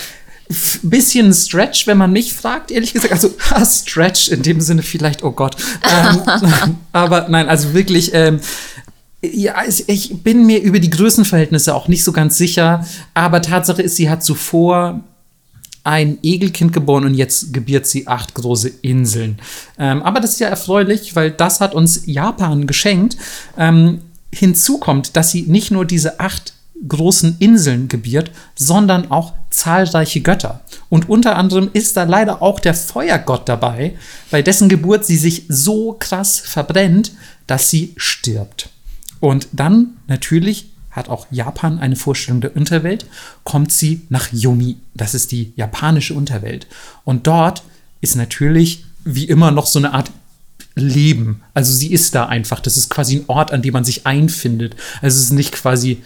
bisschen Stretch, wenn man mich fragt, ehrlich gesagt. Also ha, Stretch in dem Sinne vielleicht, oh Gott. Ähm, aber nein, also wirklich. Ähm, ja, ich bin mir über die Größenverhältnisse auch nicht so ganz sicher, aber Tatsache ist, sie hat zuvor ein Egelkind geboren und jetzt gebiert sie acht große Inseln. Ähm, aber das ist ja erfreulich, weil das hat uns Japan geschenkt. Ähm, hinzu kommt, dass sie nicht nur diese acht großen Inseln gebiert, sondern auch zahlreiche Götter. Und unter anderem ist da leider auch der Feuergott dabei, bei dessen Geburt sie sich so krass verbrennt, dass sie stirbt. Und dann natürlich hat auch Japan eine Vorstellung der Unterwelt, kommt sie nach Yomi. Das ist die japanische Unterwelt. Und dort ist natürlich wie immer noch so eine Art Leben. Also sie ist da einfach. Das ist quasi ein Ort, an dem man sich einfindet. Also es ist nicht quasi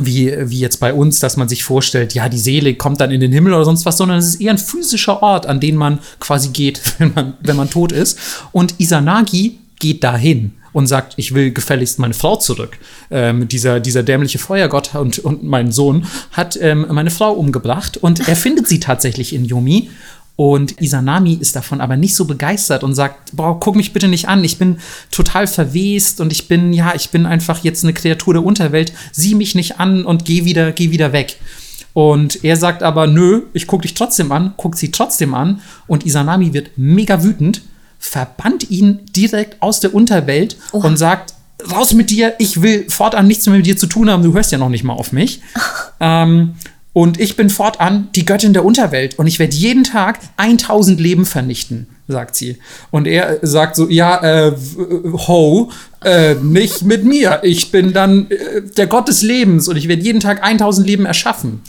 wie, wie jetzt bei uns, dass man sich vorstellt, ja, die Seele kommt dann in den Himmel oder sonst was, sondern es ist eher ein physischer Ort, an den man quasi geht, wenn man, wenn man tot ist. Und Isanagi geht dahin und sagt, ich will gefälligst meine Frau zurück. Ähm, dieser, dieser dämliche Feuergott und, und mein Sohn hat ähm, meine Frau umgebracht und er findet sie tatsächlich in Yumi und Isanami ist davon aber nicht so begeistert und sagt, boah, guck mich bitte nicht an, ich bin total verwest und ich bin, ja, ich bin einfach jetzt eine Kreatur der Unterwelt, sieh mich nicht an und geh wieder, geh wieder weg. Und er sagt aber, nö, ich guck dich trotzdem an, guckt sie trotzdem an und Isanami wird mega wütend, verbannt ihn direkt aus der Unterwelt Oha. und sagt, raus mit dir, ich will fortan nichts mehr mit dir zu tun haben, du hörst ja noch nicht mal auf mich. ähm, und ich bin fortan die Göttin der Unterwelt und ich werde jeden Tag 1000 Leben vernichten, sagt sie. Und er sagt so, ja, äh, ho, äh, nicht mit mir. Ich bin dann äh, der Gott des Lebens und ich werde jeden Tag 1000 Leben erschaffen.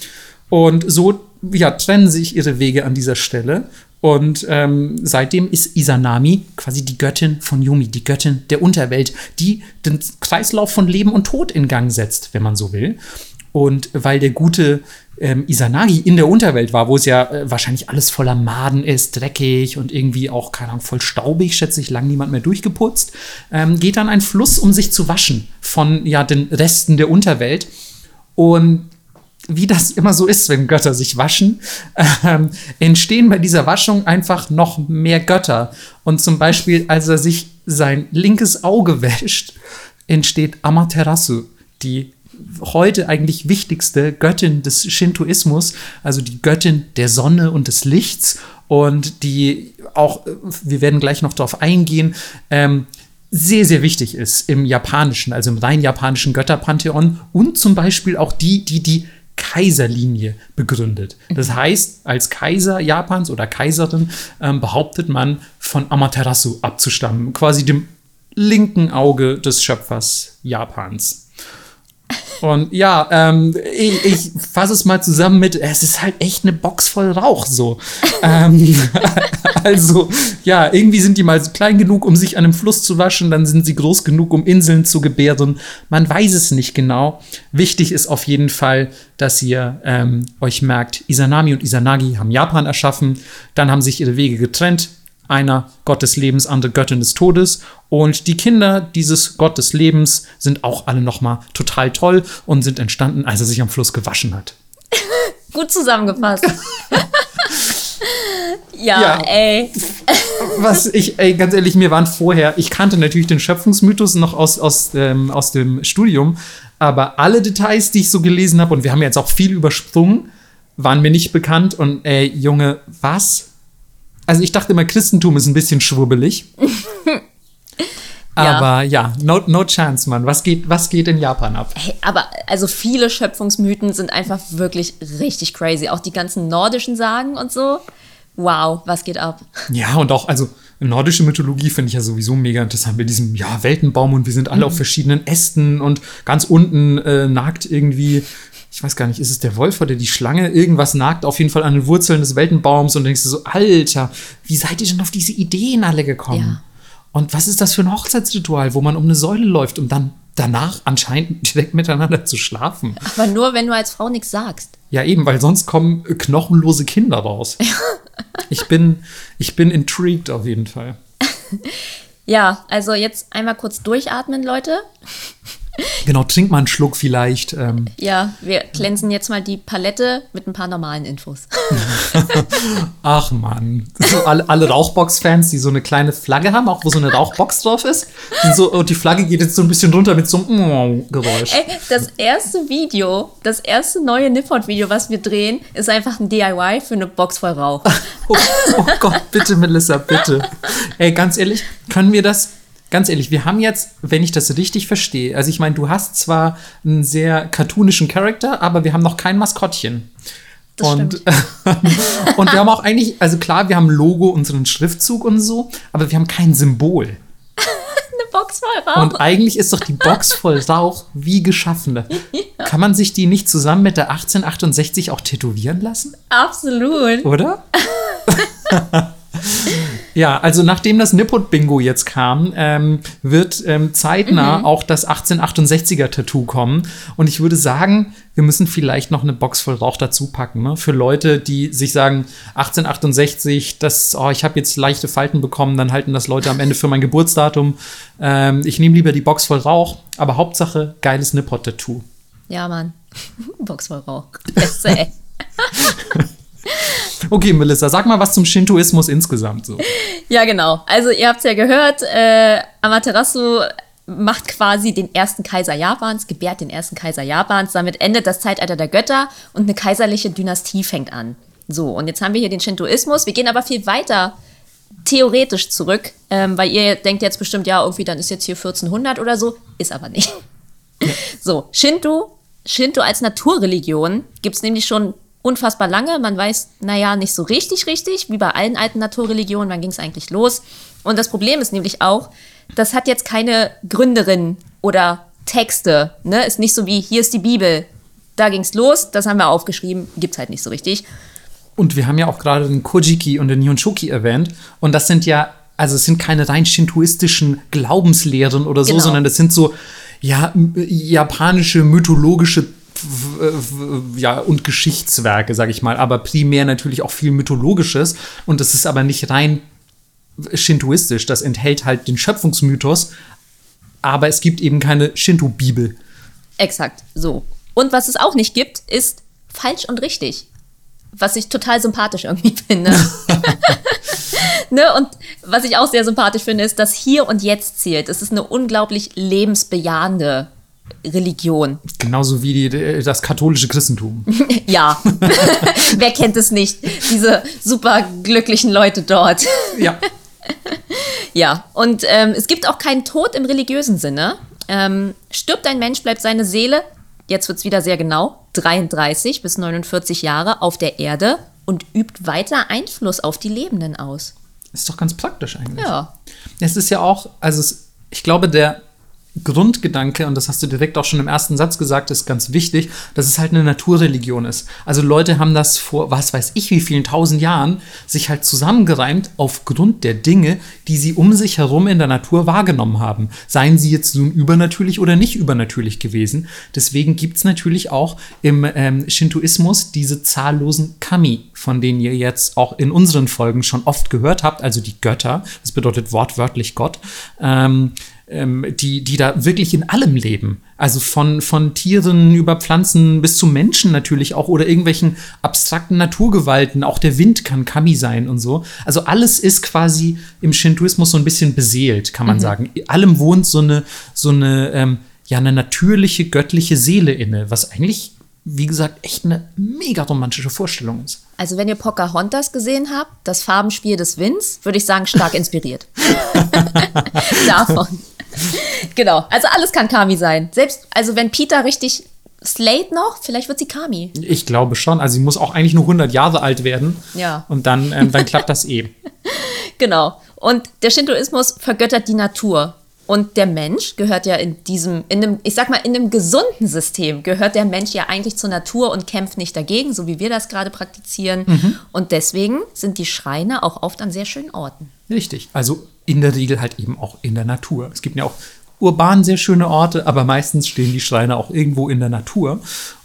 Und so ja, trennen sich ihre Wege an dieser Stelle. Und ähm, seitdem ist Isanami quasi die Göttin von Yumi, die Göttin der Unterwelt, die den Kreislauf von Leben und Tod in Gang setzt, wenn man so will. Und weil der gute ähm, Isanagi in der Unterwelt war, wo es ja äh, wahrscheinlich alles voller Maden ist, dreckig und irgendwie auch, keine Ahnung, voll staubig, schätze ich, lang niemand mehr durchgeputzt, ähm, geht dann ein Fluss, um sich zu waschen von ja den Resten der Unterwelt. Und wie das immer so ist, wenn Götter sich waschen, ähm, entstehen bei dieser Waschung einfach noch mehr Götter. Und zum Beispiel, als er sich sein linkes Auge wäscht, entsteht Amaterasu, die heute eigentlich wichtigste Göttin des Shintoismus, also die Göttin der Sonne und des Lichts und die auch, wir werden gleich noch darauf eingehen, ähm, sehr, sehr wichtig ist im japanischen, also im rein japanischen Götterpantheon und zum Beispiel auch die, die die Kaiserlinie begründet. Das heißt, als Kaiser Japans oder Kaiserin ähm, behauptet man, von Amaterasu abzustammen, quasi dem linken Auge des Schöpfers Japans. Und ja, ähm, ich, ich fasse es mal zusammen mit, es ist halt echt eine Box voll Rauch so. ähm, also, ja, irgendwie sind die mal klein genug, um sich an einem Fluss zu waschen, dann sind sie groß genug, um Inseln zu gebären. Man weiß es nicht genau. Wichtig ist auf jeden Fall, dass ihr ähm, euch merkt, Isanami und Isanagi haben Japan erschaffen, dann haben sich ihre Wege getrennt einer Gott des Lebens, andere Göttin des Todes. Und die Kinder dieses Gott des Lebens sind auch alle nochmal total toll und sind entstanden, als er sich am Fluss gewaschen hat.
Gut zusammengefasst. ja, ja, ey.
Was ich, ey, ganz ehrlich, mir waren vorher, ich kannte natürlich den Schöpfungsmythos noch aus, aus, ähm, aus dem Studium, aber alle Details, die ich so gelesen habe, und wir haben jetzt auch viel übersprungen, waren mir nicht bekannt. Und ey, Junge, was also ich dachte immer, Christentum ist ein bisschen schwubbelig. Aber ja, no, no chance, Mann. Was geht, was geht in Japan ab?
Hey, aber also viele Schöpfungsmythen sind einfach wirklich richtig crazy. Auch die ganzen nordischen Sagen und so. Wow, was geht ab?
Ja, und auch, also nordische Mythologie finde ich ja sowieso mega interessant mit diesem ja, Weltenbaum und wir sind alle mhm. auf verschiedenen Ästen und ganz unten äh, nagt irgendwie ich weiß gar nicht, ist es der Wolf oder die Schlange? Irgendwas nagt auf jeden Fall an den Wurzeln des Weltenbaums und denkst du so, Alter, wie seid ihr denn auf diese Ideen alle gekommen? Ja. Und was ist das für ein Hochzeitsritual, wo man um eine Säule läuft, um dann danach anscheinend direkt miteinander zu schlafen?
Aber nur, wenn du als Frau nichts sagst.
Ja, eben, weil sonst kommen knochenlose Kinder raus. ich bin, ich bin intrigued auf jeden Fall.
ja, also jetzt einmal kurz durchatmen, Leute.
Genau, trink mal einen Schluck vielleicht. Ähm.
Ja, wir glänzen jetzt mal die Palette mit ein paar normalen Infos.
Ach man, so alle, alle Rauchbox-Fans, die so eine kleine Flagge haben, auch wo so eine Rauchbox drauf ist. So, und die Flagge geht jetzt so ein bisschen runter mit so einem Geräusch.
Ey, das erste Video, das erste neue Nippon-Video, was wir drehen, ist einfach ein DIY für eine Box voll Rauch.
oh, oh Gott, bitte, Melissa, bitte. Ey, ganz ehrlich, können wir das ganz ehrlich, wir haben jetzt, wenn ich das richtig verstehe, also ich meine, du hast zwar einen sehr cartoonischen Charakter, aber wir haben noch kein Maskottchen.
Das
und, und wir haben auch eigentlich, also klar, wir haben Logo, unseren Schriftzug und so, aber wir haben kein Symbol.
Eine Box voll Rauch.
Und eigentlich ist doch die Box voll Rauch wie geschaffen. Kann man sich die nicht zusammen mit der 1868 auch tätowieren lassen?
Absolut.
Oder? Ja, also nachdem das Nippot-Bingo jetzt kam, ähm, wird ähm, zeitnah auch das 1868er-Tattoo kommen. Und ich würde sagen, wir müssen vielleicht noch eine Box voll Rauch dazu packen. Ne? Für Leute, die sich sagen, 1868, das, oh, ich habe jetzt leichte Falten bekommen, dann halten das Leute am Ende für mein Geburtsdatum. Ähm, ich nehme lieber die Box voll Rauch, aber Hauptsache geiles Nippot-Tattoo.
Ja, Mann. Box voll Rauch. Beste, ey.
Okay, Melissa, sag mal was zum Shintoismus insgesamt so.
Ja, genau. Also ihr habt es ja gehört, äh, Amaterasu macht quasi den ersten Kaiser Japans, gebärt den ersten Kaiser Japans. Damit endet das Zeitalter der Götter und eine kaiserliche Dynastie fängt an. So, und jetzt haben wir hier den Shintoismus. Wir gehen aber viel weiter theoretisch zurück, ähm, weil ihr denkt jetzt bestimmt, ja, irgendwie dann ist jetzt hier 1400 oder so. Ist aber nicht. So, Shinto, Shinto als Naturreligion gibt es nämlich schon unfassbar lange. Man weiß, naja, nicht so richtig, richtig, wie bei allen alten Naturreligionen, wann ging es eigentlich los. Und das Problem ist nämlich auch, das hat jetzt keine Gründerin oder Texte. Ne? Ist nicht so wie, hier ist die Bibel, da ging es los, das haben wir aufgeschrieben, gibt's halt nicht so richtig.
Und wir haben ja auch gerade den Kojiki und den Nihonshoki erwähnt. Und das sind ja, also es sind keine rein shintoistischen Glaubenslehren oder so,
Genau.
sondern das sind so, ja, japanische, mythologische ja, und Geschichtswerke, sag ich mal, aber primär natürlich auch viel Mythologisches. Und das ist aber nicht rein shintoistisch. Das enthält halt den Schöpfungsmythos, aber es gibt eben keine Shinto-Bibel.
Exakt, so. Und was es auch nicht gibt, ist falsch und richtig. Was ich total sympathisch irgendwie finde. ne? Und was ich auch sehr sympathisch finde, ist, dass hier und jetzt zählt. Es ist eine unglaublich lebensbejahende Religion.
Genauso wie die, das katholische Christentum.
Ja. Wer kennt es nicht? Diese super glücklichen Leute dort.
ja.
Ja, und ähm, es gibt auch keinen Tod im religiösen Sinne. Ähm, stirbt ein Mensch, bleibt seine Seele, jetzt wird es wieder sehr genau, 33 bis 49 Jahre auf der Erde und übt weiter Einfluss auf die Lebenden aus.
Ist doch ganz praktisch eigentlich.
Ja.
Es ist ja auch, also es, ich glaube, der Grundgedanke, und das hast du direkt auch schon im ersten Satz gesagt, ist ganz wichtig, dass es halt eine Naturreligion ist. Also Leute haben das vor, was weiß ich, wie vielen tausend Jahren sich halt zusammengereimt aufgrund der Dinge, die sie um sich herum in der Natur wahrgenommen haben. Seien sie jetzt nun übernatürlich oder nicht übernatürlich gewesen. Deswegen gibt es natürlich auch im ähm, Shintoismus diese zahllosen Kami, von denen ihr jetzt auch in unseren Folgen schon oft gehört habt, also die Götter, das bedeutet wortwörtlich Gott. Ähm, ähm, die, die da wirklich in allem leben. Also von, von Tieren über Pflanzen bis zu Menschen natürlich auch oder irgendwelchen abstrakten Naturgewalten. Auch der Wind kann Kami sein und so. Also alles ist quasi im Shintoismus so ein bisschen beseelt, kann man sagen. In allem wohnt so eine, so eine, ähm, ja, eine natürliche göttliche Seele inne, was eigentlich, wie gesagt, echt eine mega romantische Vorstellung ist.
Also wenn ihr Pocahontas gesehen habt, das Farbenspiel des Winds, würde ich sagen, stark inspiriert. Davon. Genau, also alles kann Kami sein. Selbst, also wenn Peter richtig Slate noch, vielleicht wird sie Kami.
Ich glaube schon. Also sie muss auch eigentlich nur 100 Jahre alt werden.
Ja.
Und dann, ähm, dann klappt das eh.
Genau. Und der Shintoismus vergöttert die Natur. Und der Mensch gehört ja in diesem, in einem, ich sag mal, in einem gesunden System gehört der Mensch ja eigentlich zur Natur und kämpft nicht dagegen, so wie wir das gerade praktizieren. Und deswegen sind die Schreine auch oft an sehr schönen Orten.
Richtig. Also in der Regel halt eben auch in der Natur. Es gibt ja auch urban sehr schöne Orte, aber meistens stehen die Schreine auch irgendwo in der Natur.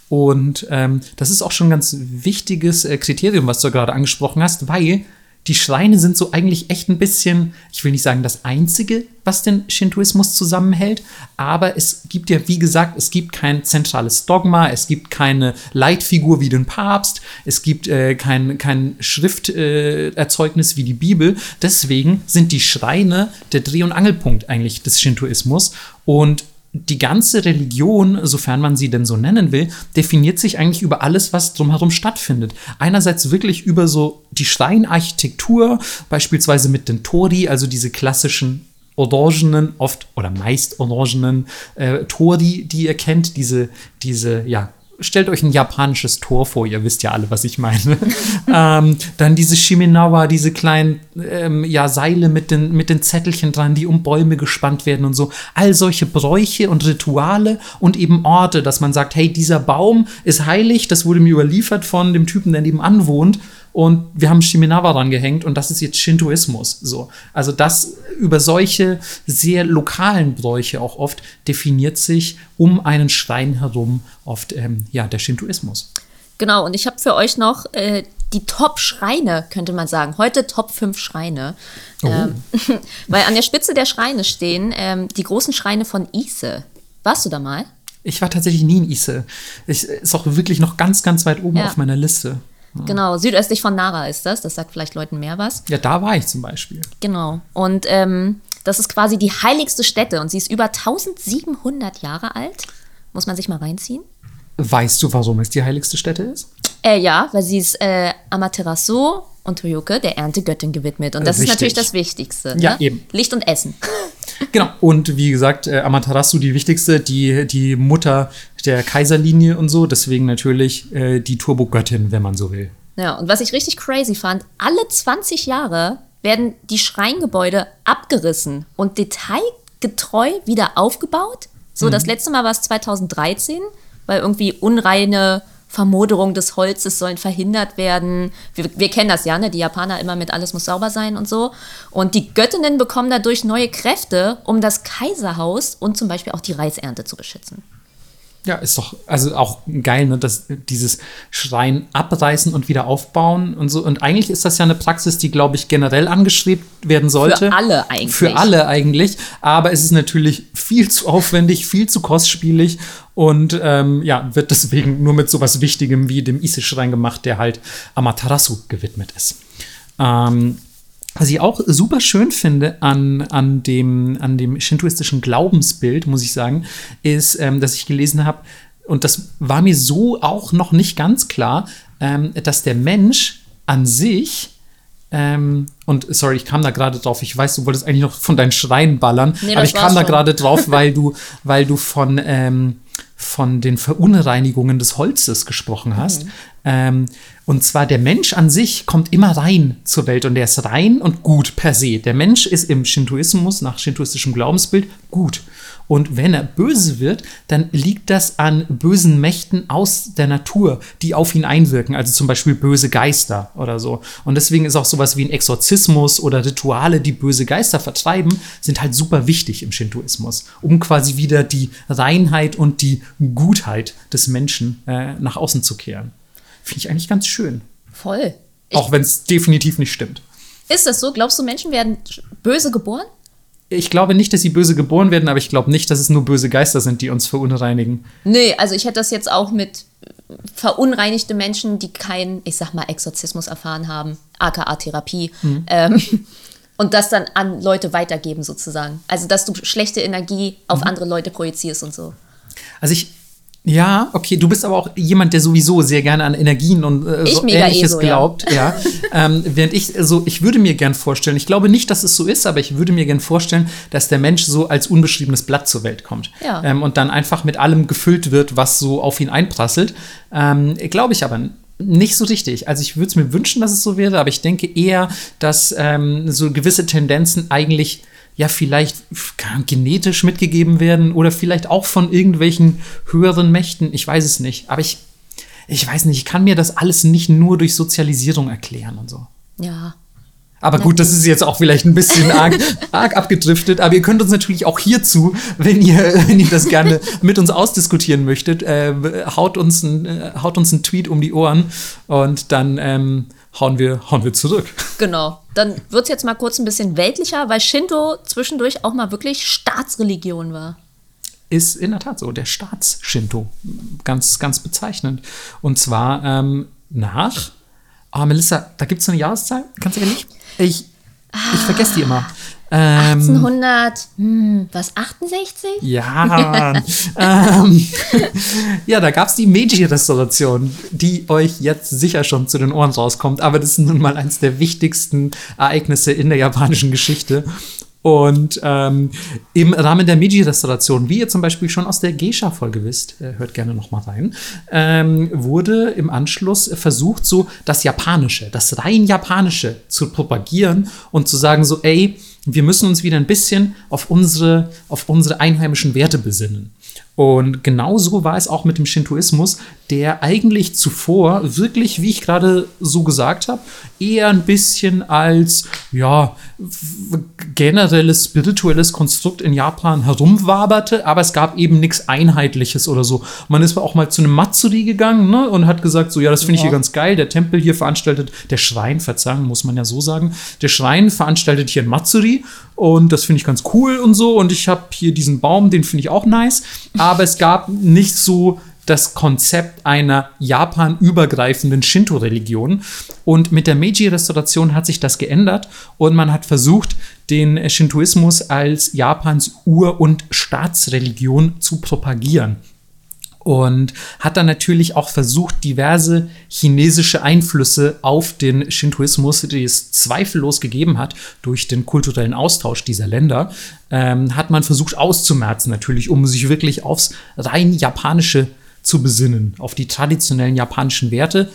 Und ähm, das ist auch schon ein ganz wichtiges äh, Kriterium, was du gerade angesprochen hast, weil die Schreine sind so eigentlich echt ein bisschen, ich will nicht sagen das Einzige, was den Shintoismus zusammenhält, aber es gibt ja, wie gesagt, es gibt kein zentrales Dogma, es gibt keine Leitfigur wie den Papst, es gibt äh, kein, kein Schrifterzeugnis äh, wie die Bibel. Deswegen sind die Schreine der Dreh- und Angelpunkt eigentlich des Shintoismus und die ganze Religion, sofern man sie denn so nennen will, definiert sich eigentlich über alles, was drumherum stattfindet. Einerseits wirklich über so die Steinarchitektur, beispielsweise mit den Tori, also diese klassischen orangenen, oft oder meist orangenen äh, Tori, die ihr kennt, diese, diese, ja, stellt euch ein japanisches Tor vor, ihr wisst ja alle, was ich meine. ähm, dann diese Shiminawa, diese kleinen ähm, ja, Seile mit den, mit den Zettelchen dran, die um Bäume gespannt werden und so. All solche Bräuche und Rituale und eben Orte, dass man sagt, hey, dieser Baum ist heilig, das wurde mir überliefert von dem Typen, der nebenan wohnt und wir haben Shiminawa rangehängt und das ist jetzt Shintoismus. So. Also das über solche sehr lokalen Bräuche auch oft definiert sich um einen Schrein herum oft ähm, ja, der Shintoismus.
Genau, und ich habe für euch noch äh, die Top-Schreine, könnte man sagen. Heute Top 5 Schreine. Oh. Ähm, weil an der Spitze der Schreine stehen ähm, die großen Schreine von Ise. Warst du da mal?
Ich war tatsächlich nie in Ise. Ich, ist auch wirklich noch ganz, ganz weit oben ja. auf meiner Liste.
Genau, südöstlich von Nara ist das. Das sagt vielleicht Leuten mehr was.
Ja, da war ich zum Beispiel.
Genau. Und ähm, das ist quasi die heiligste Stätte und sie ist über 1700 Jahre alt. Muss man sich mal reinziehen.
Weißt du, warum es die heiligste Stätte ist?
Äh, ja, weil sie ist äh, Amaterasu und Toyoke, der Erntegöttin, gewidmet. Und das Richtig. ist natürlich das Wichtigste.
Ja, ne? eben.
Licht und Essen.
Genau. Und wie gesagt, äh, Amaterasu die wichtigste, die, die Mutter der Kaiserlinie und so. Deswegen natürlich äh, die Turbogöttin, wenn man so will.
Ja, und was ich richtig crazy fand, alle 20 Jahre werden die Schreingebäude abgerissen und detailgetreu wieder aufgebaut. So, mhm. das letzte Mal war es 2013, weil irgendwie unreine Vermoderung des Holzes sollen verhindert werden. Wir, wir, kennen das ja, ne? Die Japaner immer mit alles muss sauber sein und so. Und die Göttinnen bekommen dadurch neue Kräfte, um das Kaiserhaus und zum Beispiel auch die Reisernte zu beschützen.
Ja, ist doch, also auch geil, ne, dass dieses Schrein abreißen und wieder aufbauen und so. Und eigentlich ist das ja eine Praxis, die, glaube ich, generell angestrebt werden sollte.
Für alle eigentlich.
Für alle eigentlich. Aber es ist natürlich viel zu aufwendig, viel zu kostspielig und ähm, ja, wird deswegen nur mit sowas Wichtigem wie dem Ise-Schrein gemacht, der halt Amaterasu gewidmet ist. Ähm, was ich auch super schön finde an, an, dem, an dem shintoistischen Glaubensbild, muss ich sagen, ist, ähm, dass ich gelesen habe, und das war mir so auch noch nicht ganz klar, ähm, dass der Mensch an sich ähm, und sorry, ich kam da gerade drauf. Ich weiß, du wolltest eigentlich noch von deinen Schreien ballern, nee, aber ich kam da gerade drauf, weil du, weil du von, ähm, von den Verunreinigungen des Holzes gesprochen hast. Mhm. Ähm, und zwar der Mensch an sich kommt immer rein zur Welt und der ist rein und gut per se. Der Mensch ist im Shintoismus, nach shintoistischem Glaubensbild, gut. Und wenn er böse wird, dann liegt das an bösen Mächten aus der Natur, die auf ihn einwirken, also zum Beispiel böse Geister oder so. Und deswegen ist auch sowas wie ein Exorzismus oder Rituale, die böse Geister vertreiben, sind halt super wichtig im Shintoismus, um quasi wieder die Reinheit und die Gutheit des Menschen äh, nach außen zu kehren. Finde ich eigentlich ganz schön.
Voll.
Auch wenn es definitiv nicht stimmt.
Ist das so? Glaubst du, Menschen werden böse geboren?
Ich glaube nicht, dass sie böse geboren werden, aber ich glaube nicht, dass es nur böse Geister sind, die uns verunreinigen.
Nee, also ich hätte das jetzt auch mit verunreinigte Menschen, die keinen, ich sag mal, Exorzismus erfahren haben, aka Therapie, mhm. ähm, und das dann an Leute weitergeben sozusagen. Also, dass du schlechte Energie auf mhm. andere Leute projizierst und so.
Also ich, ja, okay, du bist aber auch jemand, der sowieso sehr gerne an Energien und äh, so ähnliches eh so, glaubt, ja. ja. ähm, während ich so, ich würde mir gern vorstellen, ich glaube nicht, dass es so ist, aber ich würde mir gern vorstellen, dass der Mensch so als unbeschriebenes Blatt zur Welt kommt ja. ähm, und dann einfach mit allem gefüllt wird, was so auf ihn einprasselt. Ähm, glaube ich aber nicht so richtig. Also ich würde es mir wünschen, dass es so wäre, aber ich denke eher, dass ähm, so gewisse Tendenzen eigentlich ja vielleicht genetisch mitgegeben werden oder vielleicht auch von irgendwelchen höheren Mächten. Ich weiß es nicht. Aber ich, ich weiß nicht, ich kann mir das alles nicht nur durch Sozialisierung erklären und so.
Ja.
Aber gut, das ist jetzt auch vielleicht ein bisschen arg, arg abgedriftet. Aber ihr könnt uns natürlich auch hierzu, wenn ihr, wenn ihr das gerne mit uns ausdiskutieren möchtet, äh, haut, uns ein, äh, haut uns einen Tweet um die Ohren und dann ähm, hauen wir, hauen wir zurück.
Genau. Dann wird es jetzt mal kurz ein bisschen weltlicher, weil Shinto zwischendurch auch mal wirklich Staatsreligion war.
Ist in der Tat so, der Staats-Shinto. Ganz, ganz bezeichnend. Und zwar ähm, nach. Ah, oh, Melissa, da gibt es eine Jahreszahl, ganz ehrlich? Ich, ich vergesse die immer.
Ähm, 1800, hm, was, 68?
Ja, ähm, ja, da gab es die Meiji-Restauration, die euch jetzt sicher schon zu den Ohren rauskommt, aber das ist nun mal eines der wichtigsten Ereignisse in der japanischen Geschichte. Und ähm, im Rahmen der Meiji-Restauration, wie ihr zum Beispiel schon aus der Geisha-Folge wisst, äh, hört gerne noch mal rein, ähm, wurde im Anschluss versucht, so das Japanische, das rein Japanische zu propagieren und zu sagen so, ey, wir müssen uns wieder ein bisschen auf unsere, auf unsere einheimischen Werte besinnen. Und genauso war es auch mit dem Shintoismus, der eigentlich zuvor wirklich, wie ich gerade so gesagt habe, eher ein bisschen als ja generelles spirituelles Konstrukt in Japan herumwaberte, aber es gab eben nichts Einheitliches oder so. Man ist auch mal zu einem Matsuri gegangen ne, und hat gesagt, so ja, das finde ich hier ganz geil. Der Tempel hier veranstaltet, der Schrein, Verzeihung, muss man ja so sagen, der Schrein veranstaltet hier ein Matsuri und das finde ich ganz cool und so. Und ich habe hier diesen Baum, den finde ich auch nice. Aber es gab nicht so das Konzept einer Japan-übergreifenden Shinto-Religion. Und mit der Meiji-Restauration hat sich das geändert und man hat versucht, den Shintoismus als Japans Ur- und Staatsreligion zu propagieren und hat dann natürlich auch versucht, diverse chinesische Einflüsse auf den Shintoismus, die es zweifellos gegeben hat durch den kulturellen Austausch dieser Länder, ähm, hat man versucht auszumerzen natürlich, um sich wirklich aufs rein japanische zu besinnen, auf die traditionellen japanischen Werte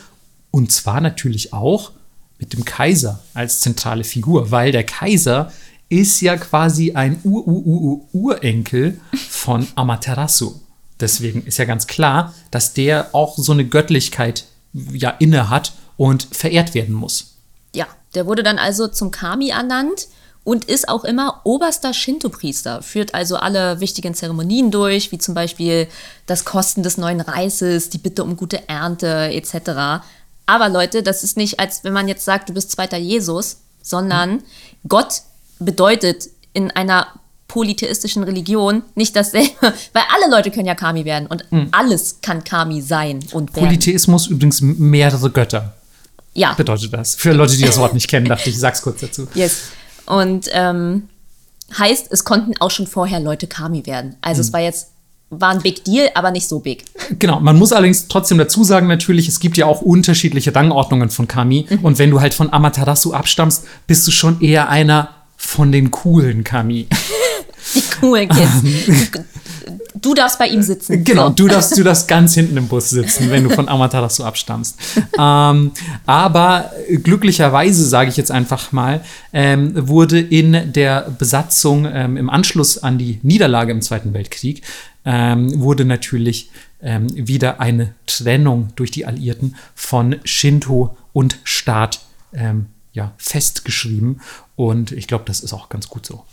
und zwar natürlich auch mit dem Kaiser als zentrale Figur, weil der Kaiser ist ja quasi ein Ur-Ur-Ur-Urenkel von Amaterasu. Deswegen ist ja ganz klar, dass der auch so eine Göttlichkeit ja inne hat und verehrt werden muss.
Ja, der wurde dann also zum Kami ernannt und ist auch immer oberster Shinto-Priester, führt also alle wichtigen Zeremonien durch, wie zum Beispiel das Kosten des neuen Reises, die Bitte um gute Ernte etc. Aber Leute, das ist nicht, als wenn man jetzt sagt, du bist zweiter Jesus, sondern. Gott bedeutet in einer polytheistischen Religion nicht dasselbe, weil alle Leute können ja Kami werden und mhm. alles kann Kami sein und
werden. Polytheismus übrigens mehrere Götter.
Ja.
Bedeutet das. Für Leute, die das Wort nicht kennen, dachte ich, ich sag's kurz dazu.
Yes. Und ähm, heißt, es konnten auch schon vorher Leute Kami werden. Also mhm. es war jetzt war ein Big Deal, aber nicht so big.
Genau, man muss allerdings trotzdem dazu sagen, natürlich, es gibt ja auch unterschiedliche Rangordnungen von Kami. Mhm. Und wenn du halt von Amaterasu abstammst, bist du schon eher einer von den coolen Kami.
Die coolen Kids. Du darfst bei ihm sitzen.
Genau, du darfst, du darfst ganz hinten im Bus sitzen, wenn du von Amaterasu abstammst. ähm, aber glücklicherweise, sage ich jetzt einfach mal, ähm, wurde in der Besatzung ähm, im Anschluss an die Niederlage im Zweiten Weltkrieg, ähm, wurde natürlich ähm, wieder eine Trennung durch die Alliierten von Shinto und Staat ähm, ja, festgeschrieben. Und ich glaube, das ist auch ganz gut so.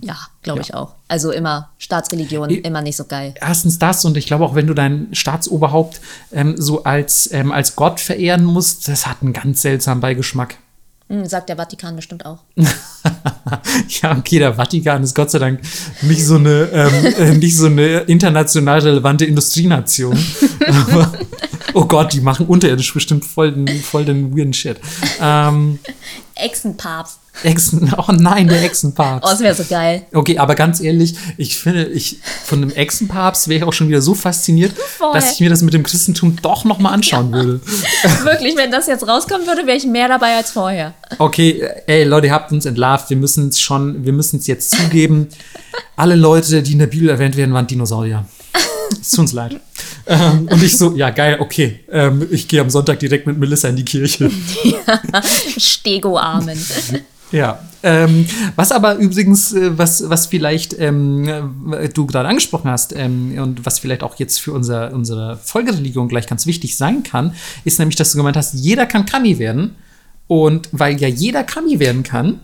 Ja, glaube ja. ich auch. Also immer Staatsreligion, e immer nicht so geil.
Erstens das und ich glaube auch, wenn du dein Staatsoberhaupt ähm, so als, ähm, als Gott verehren musst, das hat einen ganz seltsamen Beigeschmack.
Hm, sagt der Vatikan bestimmt auch.
ja, okay, der Vatikan ist Gott sei Dank nicht so eine, ähm, äh, nicht so eine international relevante Industrienation. Aber, oh Gott, die machen unterirdisch bestimmt voll den, voll den weirden Shit. Ähm,
Echsenpapst.
Echsen, oh nein, der Echsenpapst.
Oh, das wäre so geil.
Okay, aber ganz ehrlich, ich finde, ich von einem Echsenpapst wäre ich auch schon wieder so fasziniert, Voll. dass ich mir das mit dem Christentum doch noch mal anschauen ja. würde.
Wirklich, wenn das jetzt rauskommen würde, wäre ich mehr dabei als vorher.
Okay, ey Leute, ihr habt uns entlarvt. Wir müssen es schon, wir müssen es jetzt zugeben. Alle Leute, die in der Bibel erwähnt werden, waren Dinosaurier. Es tut uns leid. Ähm, und ich so, ja, geil, okay. Ähm, ich gehe am Sonntag direkt mit Melissa in die Kirche.
Ja, Stego-Armen.
Ja, ähm, was aber übrigens, äh, was, was vielleicht ähm, äh, du gerade angesprochen hast ähm, und was vielleicht auch jetzt für unser, unsere Folgereligion gleich ganz wichtig sein kann, ist nämlich, dass du gemeint hast, jeder kann Kami werden. Und weil ja jeder Kami werden kann,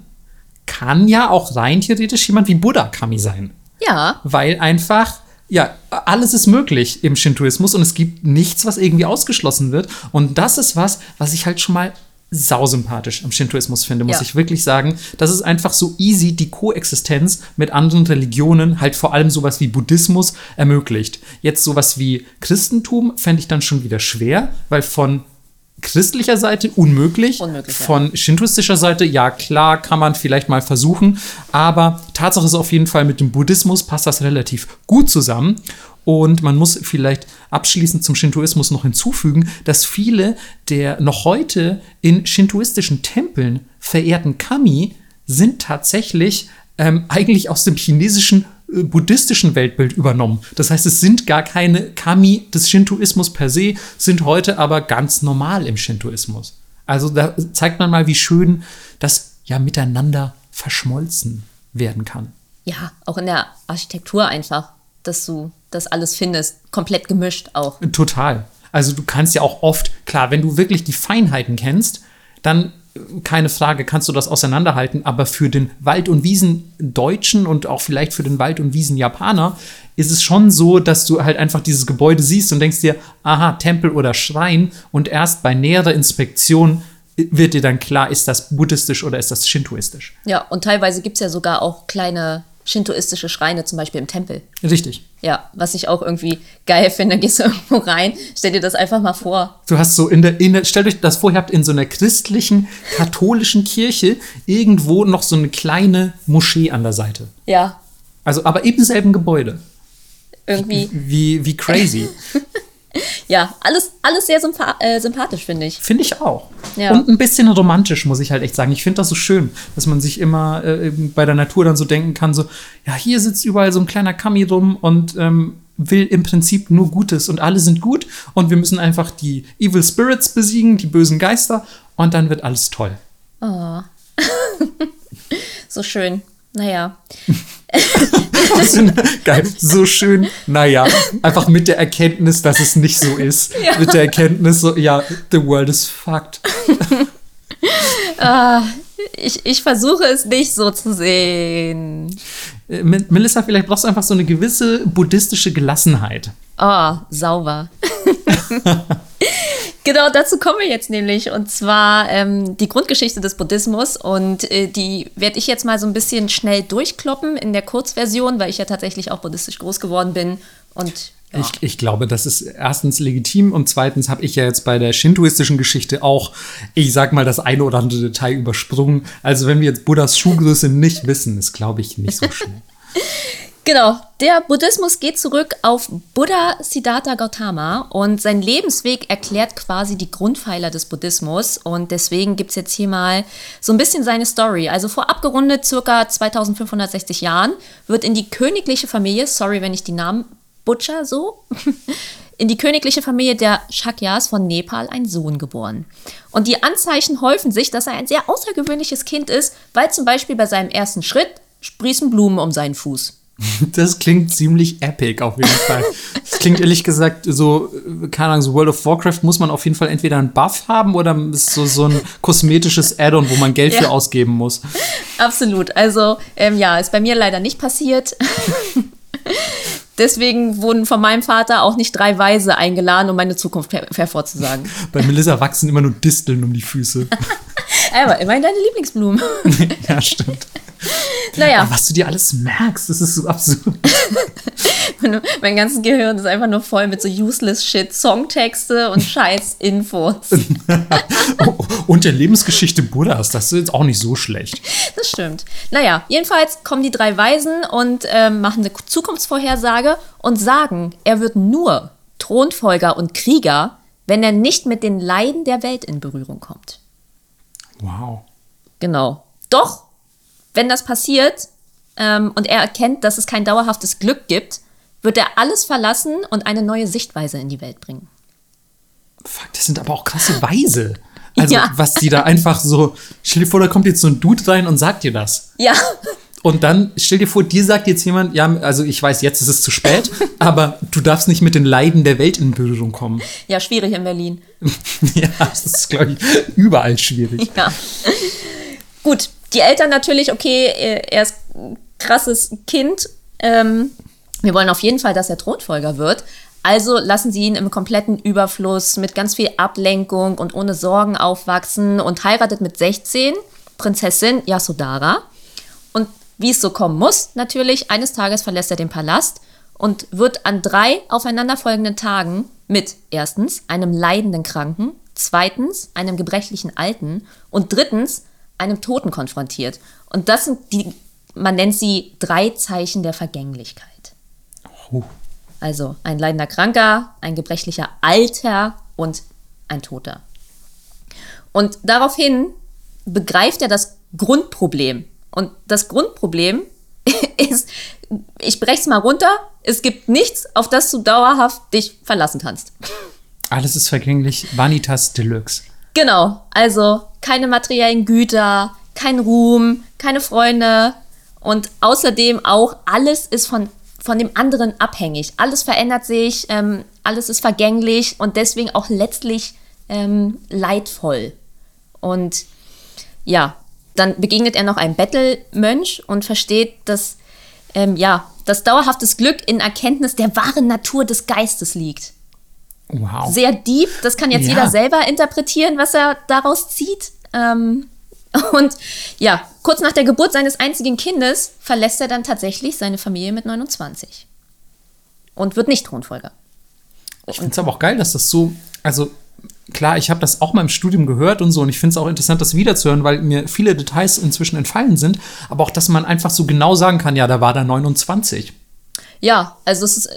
kann ja auch rein theoretisch jemand wie Buddha Kami sein.
Ja.
Weil einfach ja, alles ist möglich im Shintoismus und es gibt nichts, was irgendwie ausgeschlossen wird. Und das ist was, was ich halt schon mal sausympathisch am Shintoismus finde, muss ja. ich wirklich sagen. Das ist einfach so easy die Koexistenz mit anderen Religionen, halt vor allem sowas wie Buddhismus, ermöglicht. Jetzt sowas wie Christentum fände ich dann schon wieder schwer, weil von christlicher Seite unmöglich.
unmöglich
Von shintoistischer Seite, ja klar, kann man vielleicht mal versuchen. Aber Tatsache ist auf jeden Fall, mit dem Buddhismus passt das relativ gut zusammen. Und man muss vielleicht abschließend zum Shintoismus noch hinzufügen, dass viele der noch heute in shintoistischen Tempeln verehrten Kami sind tatsächlich ähm, eigentlich aus dem chinesischen buddhistischen Weltbild übernommen. Das heißt, es sind gar keine Kami des Shintoismus per se, sind heute aber ganz normal im Shintoismus. Also da zeigt man mal, wie schön das ja miteinander verschmolzen werden kann.
Ja, auch in der Architektur einfach, dass du das alles findest, komplett gemischt auch.
Total. Also du kannst ja auch oft, klar, wenn du wirklich die Feinheiten kennst, dann keine Frage, kannst du das auseinanderhalten, aber für den Wald- und Wiesen-Deutschen und auch vielleicht für den Wald- und Wiesen-Japaner ist es schon so, dass du halt einfach dieses Gebäude siehst und denkst dir, aha, Tempel oder Schrein und erst bei näherer Inspektion wird dir dann klar, ist das buddhistisch oder ist das shintoistisch.
Ja, und teilweise gibt es ja sogar auch kleine shintoistische Schreine, zum Beispiel im Tempel.
Richtig.
Ja, was ich auch irgendwie geil finde, dann gehst du irgendwo rein, stell dir das einfach mal vor.
Du hast so in der, in der stellt euch das vor, ihr habt in so einer christlichen, katholischen Kirche irgendwo noch so eine kleine Moschee an der Seite.
Ja.
Also, aber eben selben Gebäude.
Irgendwie.
Wie, wie crazy.
ja, alles, alles sehr sympa äh, sympathisch, finde ich.
Finde ich auch.
Ja.
Und ein bisschen romantisch, muss ich halt echt sagen. Ich finde das so schön, dass man sich immer äh, bei der Natur dann so denken kann, so, ja, hier sitzt überall so ein kleiner Kami rum und ähm, will im Prinzip nur Gutes und alle sind gut und wir müssen einfach die Evil Spirits besiegen, die bösen Geister und dann wird alles toll.
Oh. so schön. Naja.
Geil, so schön. Naja, einfach mit der Erkenntnis, dass es nicht so ist.
Ja.
Mit der Erkenntnis, so, ja, the world is fucked.
Ah, ich, ich versuche es nicht so zu sehen.
Äh, Melissa, vielleicht brauchst du einfach so eine gewisse buddhistische Gelassenheit.
Oh, sauber. genau, dazu kommen wir jetzt nämlich. Und zwar ähm, die Grundgeschichte des Buddhismus. Und äh, die werde ich jetzt mal so ein bisschen schnell durchkloppen in der Kurzversion, weil ich ja tatsächlich auch buddhistisch groß geworden bin. Und ja.
Ich, ich glaube, das ist erstens legitim und zweitens habe ich ja jetzt bei der shintoistischen Geschichte auch, ich sag mal, das eine oder andere Detail übersprungen. Also wenn wir jetzt Buddhas Schuhgröße nicht wissen, ist, glaube ich, nicht so schlimm.
Genau, der Buddhismus geht zurück auf Buddha Siddhartha Gautama und sein Lebensweg erklärt quasi die Grundpfeiler des Buddhismus und deswegen gibt es jetzt hier mal so ein bisschen seine Story. Also vor abgerundet circa 2560 Jahren wird in die königliche Familie, sorry, wenn ich die Namen butcher so, in die königliche Familie der Shakyas von Nepal ein Sohn geboren. Und die Anzeichen häufen sich, dass er ein sehr außergewöhnliches Kind ist, weil zum Beispiel bei seinem ersten Schritt sprießen Blumen um seinen Fuß.
Das klingt ziemlich epic auf jeden Fall. Das klingt ehrlich gesagt so, keine Ahnung, so World of Warcraft muss man auf jeden Fall entweder einen Buff haben oder ist so, so ein kosmetisches Add-on, wo man Geld
Ja.
für ausgeben muss.
Absolut. Also, ähm, ja, ist bei mir leider nicht passiert. Deswegen wurden von meinem Vater auch nicht drei Weise eingeladen, um meine Zukunft her hervorzusagen.
Bei Melissa wachsen immer nur Disteln um die Füße.
Aber immerhin deine Lieblingsblumen.
ja, stimmt.
naja,
Aber was du dir alles merkst, das ist so absurd.
mein ganzes Gehirn ist einfach nur voll mit so useless Shit, Songtexte und scheiß Infos.
Und der Lebensgeschichte Buddhas, das ist jetzt auch nicht so schlecht.
Das stimmt. Naja, jedenfalls kommen die drei Weisen und ähm, machen eine Zukunftsvorhersage und sagen, er wird nur Thronfolger und Krieger, wenn er nicht mit den Leiden der Welt in Berührung kommt.
Wow.
Genau. Doch, wenn das passiert ähm, und er erkennt, dass es kein dauerhaftes Glück gibt, wird er alles verlassen und eine neue Sichtweise in die Welt bringen.
Fuck, das sind aber auch krasse Weise. Also,
Ja.
was die da einfach so. Stell dir vor, da kommt jetzt so ein Dude rein und sagt dir das.
Ja,
Und dann stell dir vor, dir sagt jetzt jemand, ja, also ich weiß, jetzt ist es zu spät, aber du darfst nicht mit den Leiden der Welt in Berührung kommen.
ja, schwierig in Berlin.
ja, das ist, glaube ich, überall schwierig.
Ja. Gut, die Eltern natürlich, okay, äh, er ist ein krasses Kind. Ähm, wir wollen auf jeden Fall, dass er Thronfolger wird. Also lassen sie ihn im kompletten Überfluss mit ganz viel Ablenkung und ohne Sorgen aufwachsen und heiratet mit 16 Prinzessin Yasodhara. Wie es so kommen muss, natürlich, eines Tages verlässt er den Palast und wird an drei aufeinanderfolgenden Tagen mit erstens einem leidenden Kranken, zweitens einem gebrechlichen Alten und drittens einem Toten konfrontiert. Und das sind die, man nennt sie drei Zeichen der Vergänglichkeit.
Oh.
Also ein leidender Kranker, ein gebrechlicher Alter und ein Toter. Und daraufhin begreift er das Grundproblem Und das Grundproblem ist, ich brech's mal runter, es gibt nichts, auf das du dauerhaft dich verlassen kannst.
Alles ist vergänglich. Vanitas Deluxe.
Genau, also keine materiellen Güter, kein Ruhm, keine Freunde und außerdem auch alles ist von, von dem anderen abhängig. Alles verändert sich, ähm, alles ist vergänglich und deswegen auch letztlich ähm, leidvoll. Und ja, dann begegnet er noch einem Bettelmönch und versteht, dass ähm, ja, das dauerhaftes Glück in Erkenntnis der wahren Natur des Geistes liegt.
Wow.
Sehr deep, das kann jetzt
Ja.
jeder selber interpretieren, was er daraus zieht. Ähm, und ja, kurz nach der Geburt seines einzigen Kindes verlässt er dann tatsächlich seine Familie mit 29 und wird nicht Thronfolger.
Ich finde es aber auch geil, dass das so, also klar, ich habe das auch mal im Studium gehört und so und ich finde es auch interessant, das wiederzuhören, weil mir viele Details inzwischen entfallen sind, aber auch, dass man einfach so genau sagen kann, ja, da war da 29.
Ja, also es ist,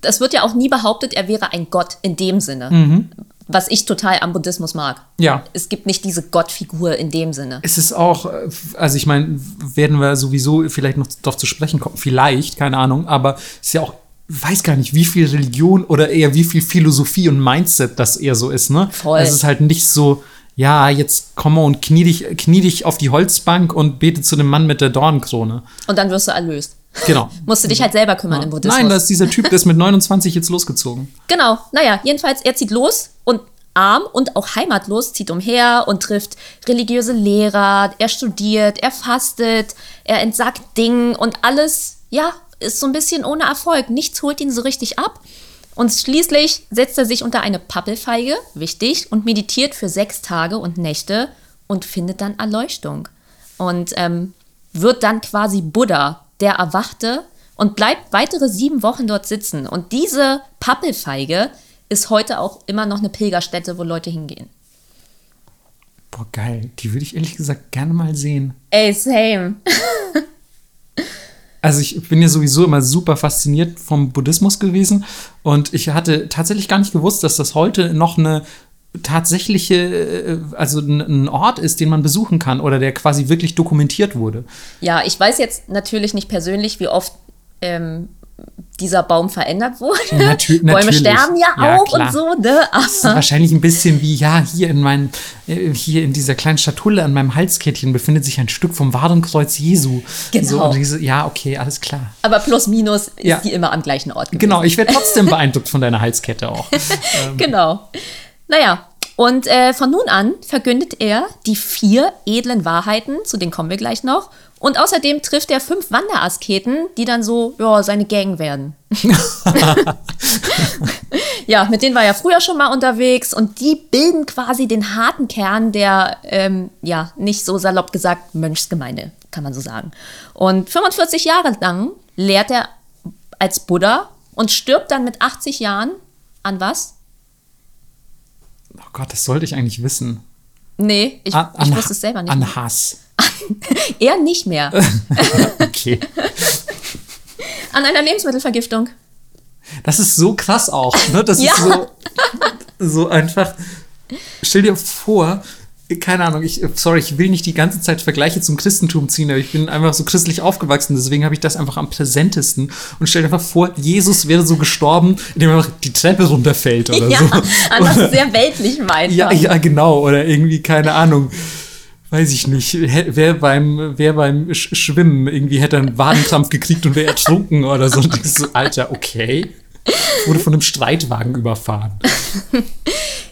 das wird ja auch nie behauptet, er wäre ein Gott in dem Sinne. Was ich total am Buddhismus mag.
Ja.
Es gibt nicht diese Gottfigur in dem Sinne.
Es ist auch, äh, also ich meine, werden wir sowieso vielleicht noch darauf zu sprechen kommen, vielleicht, keine Ahnung, aber es ist ja auch, weiß gar nicht, wie viel Religion oder eher wie viel Philosophie und Mindset das eher so ist, ne?
Voll.
Es ist halt nicht so, ja, jetzt komm mal und knie dich, knie dich auf die Holzbank und bete zu dem Mann mit der Dornenkrone.
Und dann wirst du erlöst.
Genau.
Musst du dich halt selber kümmern im Buddhismus.
Nein, das ist dieser Typ, der ist mit 29 jetzt losgezogen.
Genau, naja, jedenfalls, er zieht los und arm und auch heimatlos zieht umher und trifft religiöse Lehrer, er studiert, er fastet, er entsagt Dingen und alles, ja, ist so ein bisschen ohne Erfolg. Nichts holt ihn so richtig ab. Und schließlich setzt er sich unter eine Pappelfeige, wichtig, und meditiert für sechs Tage und Nächte und findet dann Erleuchtung. Und ähm, wird dann quasi Buddha, der erwachte und bleibt weitere sieben Wochen dort sitzen. Und diese Pappelfeige ist heute auch immer noch eine Pilgerstätte, wo Leute hingehen.
Boah, geil. Die würde ich ehrlich gesagt gerne mal sehen.
Ey, same.
Also ich bin ja sowieso immer super fasziniert vom Buddhismus gewesen und ich hatte tatsächlich gar nicht gewusst, dass das heute noch eine tatsächliche, äh, also ein Ort ist, den man besuchen kann oder der quasi wirklich dokumentiert wurde.
Ja, ich weiß jetzt natürlich nicht persönlich, wie oft ähm, dieser Baum verändert wurde.
Natü-
Bäume
natürlich.
sterben ja,
Ja,
auch
klar.
und so, ne?
Das ist wahrscheinlich ein bisschen wie, ja, hier in meinem, äh, hier in dieser kleinen Schatulle an meinem Halskettchen befindet sich ein Stück vom Warenkreuz Jesu.
Genau.
So, diese, ja, okay, alles klar.
aber plus minus ist
Ja.
die immer am gleichen Ort gewesen.
Genau, ich werde trotzdem beeindruckt von deiner Halskette auch.
Genau. Naja, und äh, von nun an verkündet er die vier edlen Wahrheiten, zu denen kommen wir gleich noch. Und außerdem trifft er fünf Wanderasketen, die dann so, ja, seine Gang werden. ja, mit denen war er früher schon mal unterwegs und die bilden quasi den harten Kern der, ähm, ja, nicht so salopp gesagt, Mönchsgemeinde, kann man so sagen. Und 45 Jahre lang lehrt er als Buddha und stirbt dann mit 80 Jahren an was?
Oh Gott, das sollte ich eigentlich wissen.
Nee, ich,
An,
ich
an-
wusste es selber nicht.
An Hass.
Er nicht mehr.
Okay.
An einer Lebensmittelvergiftung.
Das ist so krass auch. Ne? Das
Ja.
ist so, so einfach. Stell dir vor, keine Ahnung, ich, sorry, ich will nicht die ganze Zeit Vergleiche zum Christentum ziehen, aber ich bin einfach so christlich aufgewachsen, deswegen habe ich das einfach am präsentesten. Und stell dir einfach vor, Jesus wäre so gestorben, indem er einfach die Treppe runterfällt oder
Ja,
so.
an was sehr weltlichem einfach.
Ja, ja, genau. Oder irgendwie, keine Ahnung. Weiß ich nicht. Wer beim, wer beim Sch Schwimmen irgendwie hätte einen Wadenkrampf gekriegt und wäre ertrunken oder so. Und ich so, Alter, okay. Wurde von einem Streitwagen überfahren.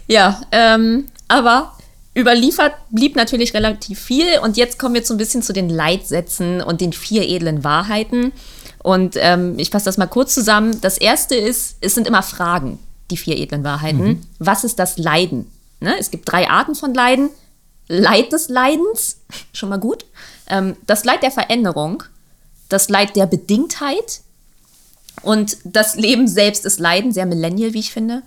Ja, ähm, aber überliefert blieb natürlich relativ viel. Und jetzt kommen wir so ein bisschen zu den Leitsätzen und den vier edlen Wahrheiten. Und ähm, ich fasse das mal kurz zusammen. Das erste ist, es sind immer Fragen, die vier edlen Wahrheiten. Was ist das Leiden? Ne? Es gibt drei Arten von Leiden. Leid des Leidens, schon mal gut. Ähm, das Leid der Veränderung, das Leid der Bedingtheit und das Leben selbst ist Leiden, sehr millennial, wie ich finde.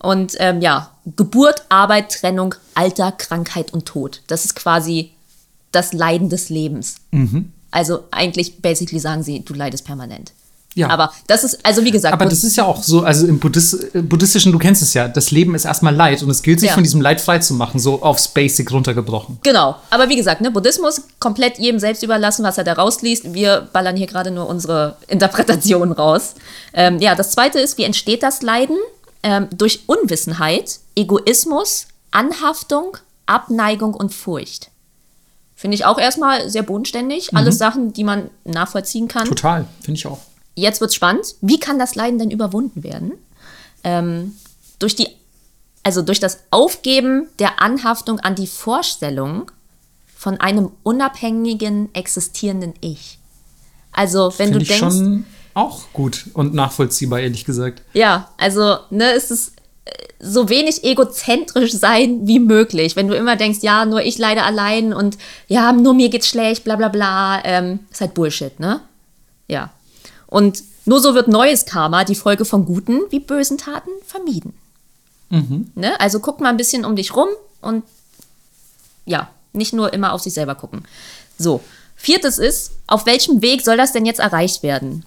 Und ähm, ja, Geburt, Arbeit, Trennung, Alter, Krankheit und Tod. Das ist quasi das Leiden des Lebens. Also eigentlich, basically sagen sie, du leidest permanent.
Ja.
Aber das ist, also wie gesagt.
Aber das ist ja auch so, also im Buddhist, Buddhistischen, du kennst es ja, das Leben ist erstmal Leid und es gilt sich
Ja.
von diesem Leid frei zu machen, so aufs Basic runtergebrochen.
Genau, aber wie gesagt, ne, Buddhismus komplett jedem selbst überlassen, was er da rausliest. Wir ballern hier gerade nur unsere Interpretation raus. Ähm, ja, das zweite ist, wie entsteht das Leiden? Ähm, durch Unwissenheit, Egoismus, Anhaftung, Abneigung und Furcht. Finde ich auch erstmal sehr bodenständig. Alles Sachen, die man nachvollziehen kann.
Total, finde ich auch.
Jetzt wird's spannend. Wie kann das Leiden denn überwunden werden? Ähm, durch die, also durch das Aufgeben der Anhaftung an die Vorstellung von einem unabhängigen, existierenden Ich. Also, wenn
Finde
du
ich
denkst,
schon auch gut und nachvollziehbar, ehrlich gesagt.
ja, also, ne, es ist äh, so wenig egozentrisch sein wie möglich. Wenn du immer denkst, ja, nur ich leide allein und ja, nur mir geht's schlecht, bla bla bla, ähm, ist halt Bullshit, ne? Ja. Und nur so wird neues Karma, die Folge von guten wie bösen Taten, vermieden. Ne? Also guck mal ein bisschen um dich rum und ja, nicht nur immer auf sich selber gucken. So, viertes ist, auf welchem Weg soll das denn jetzt erreicht werden?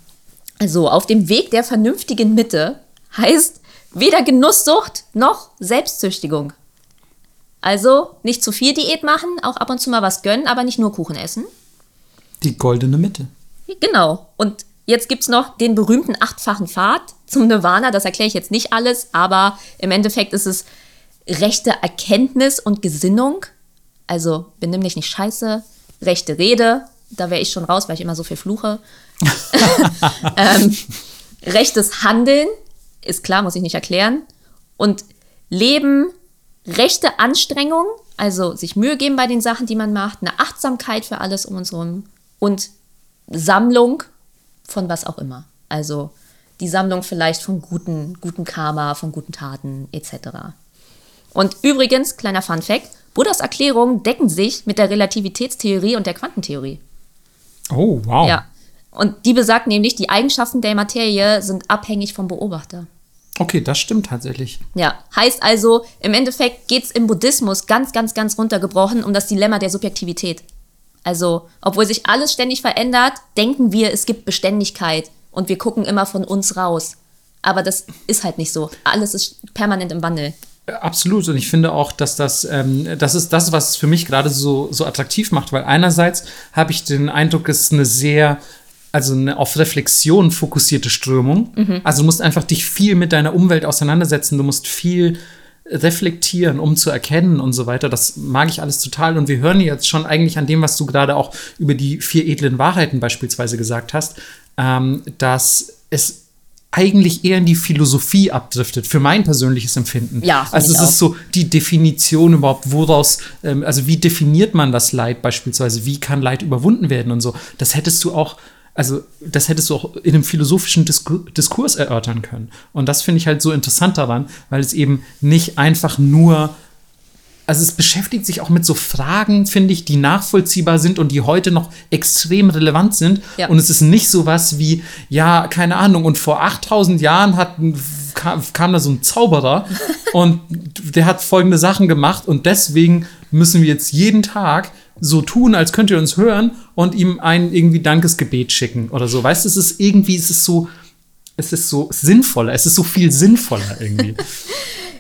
Also auf dem Weg der vernünftigen Mitte heißt weder Genusssucht noch Selbstzüchtigung. Also nicht zu viel Diät machen, auch ab und zu mal was gönnen, aber nicht nur Kuchen essen.
Die goldene Mitte.
Genau. Und jetzt gibt es noch den berühmten achtfachen Pfad zum Nirvana. Das erkläre ich jetzt nicht alles, aber im Endeffekt ist es rechte Erkenntnis und Gesinnung. Also benimm dich nicht scheiße. Rechte Rede, da wäre ich schon raus, weil ich immer so viel fluche. ähm, rechtes Handeln, ist klar, muss ich nicht erklären. Und Leben, rechte Anstrengung, also sich Mühe geben bei den Sachen, die man macht, eine Achtsamkeit für alles um uns herum und Sammlung von was auch immer. Also die Sammlung vielleicht von guten, guten Karma, von guten Taten etc. Und übrigens, kleiner Fun Fact, Buddhas Erklärungen decken sich mit der Relativitätstheorie und der Quantentheorie.
Oh, wow.
Ja. Und die besagt nämlich, die Eigenschaften der Materie sind abhängig vom Beobachter.
Okay, das stimmt tatsächlich.
Ja, heißt also, im Endeffekt geht es im Buddhismus ganz, ganz, ganz runtergebrochen um das Dilemma der Subjektivität. Also, obwohl sich alles ständig verändert, denken wir, es gibt Beständigkeit und wir gucken immer von uns raus. Aber das ist halt nicht so. Alles ist permanent im Wandel.
Äh, Absolut. Und ich finde auch, dass das, ähm, das ist das, was es für mich gerade so, so attraktiv macht, weil einerseits habe ich den Eindruck, es ist eine sehr, also eine auf Reflexion fokussierte Strömung. Also du musst einfach dich viel mit deiner Umwelt auseinandersetzen, du musst viel reflektieren, um zu erkennen und so weiter. Das mag ich alles total. Und wir hören jetzt schon eigentlich an dem, was du gerade auch über die vier edlen Wahrheiten beispielsweise gesagt hast, ähm, dass es eigentlich eher in die Philosophie abdriftet, für mein persönliches Empfinden.
Ja,
also es
auch.
ist so die Definition überhaupt, woraus, ähm, also wie definiert man das Leid beispielsweise, wie kann Leid überwunden werden und so. Das hättest du auch, also das hättest du auch in einem philosophischen Disku Diskurs erörtern können. Und das finde ich halt so interessant daran, weil es eben nicht einfach nur also es beschäftigt sich auch mit so Fragen, finde ich, die nachvollziehbar sind und die heute noch extrem relevant sind.
Ja.
Und es ist nicht so was wie, ja, keine Ahnung, und vor 8000 Jahren hat, kam, kam da so ein Zauberer und der hat folgende Sachen gemacht und deswegen müssen wir jetzt jeden Tag so tun, als könnt ihr uns hören und ihm ein irgendwie Dankesgebet schicken oder so. Weißt du, es ist irgendwie, es ist so, es ist so sinnvoller, es ist so viel sinnvoller irgendwie.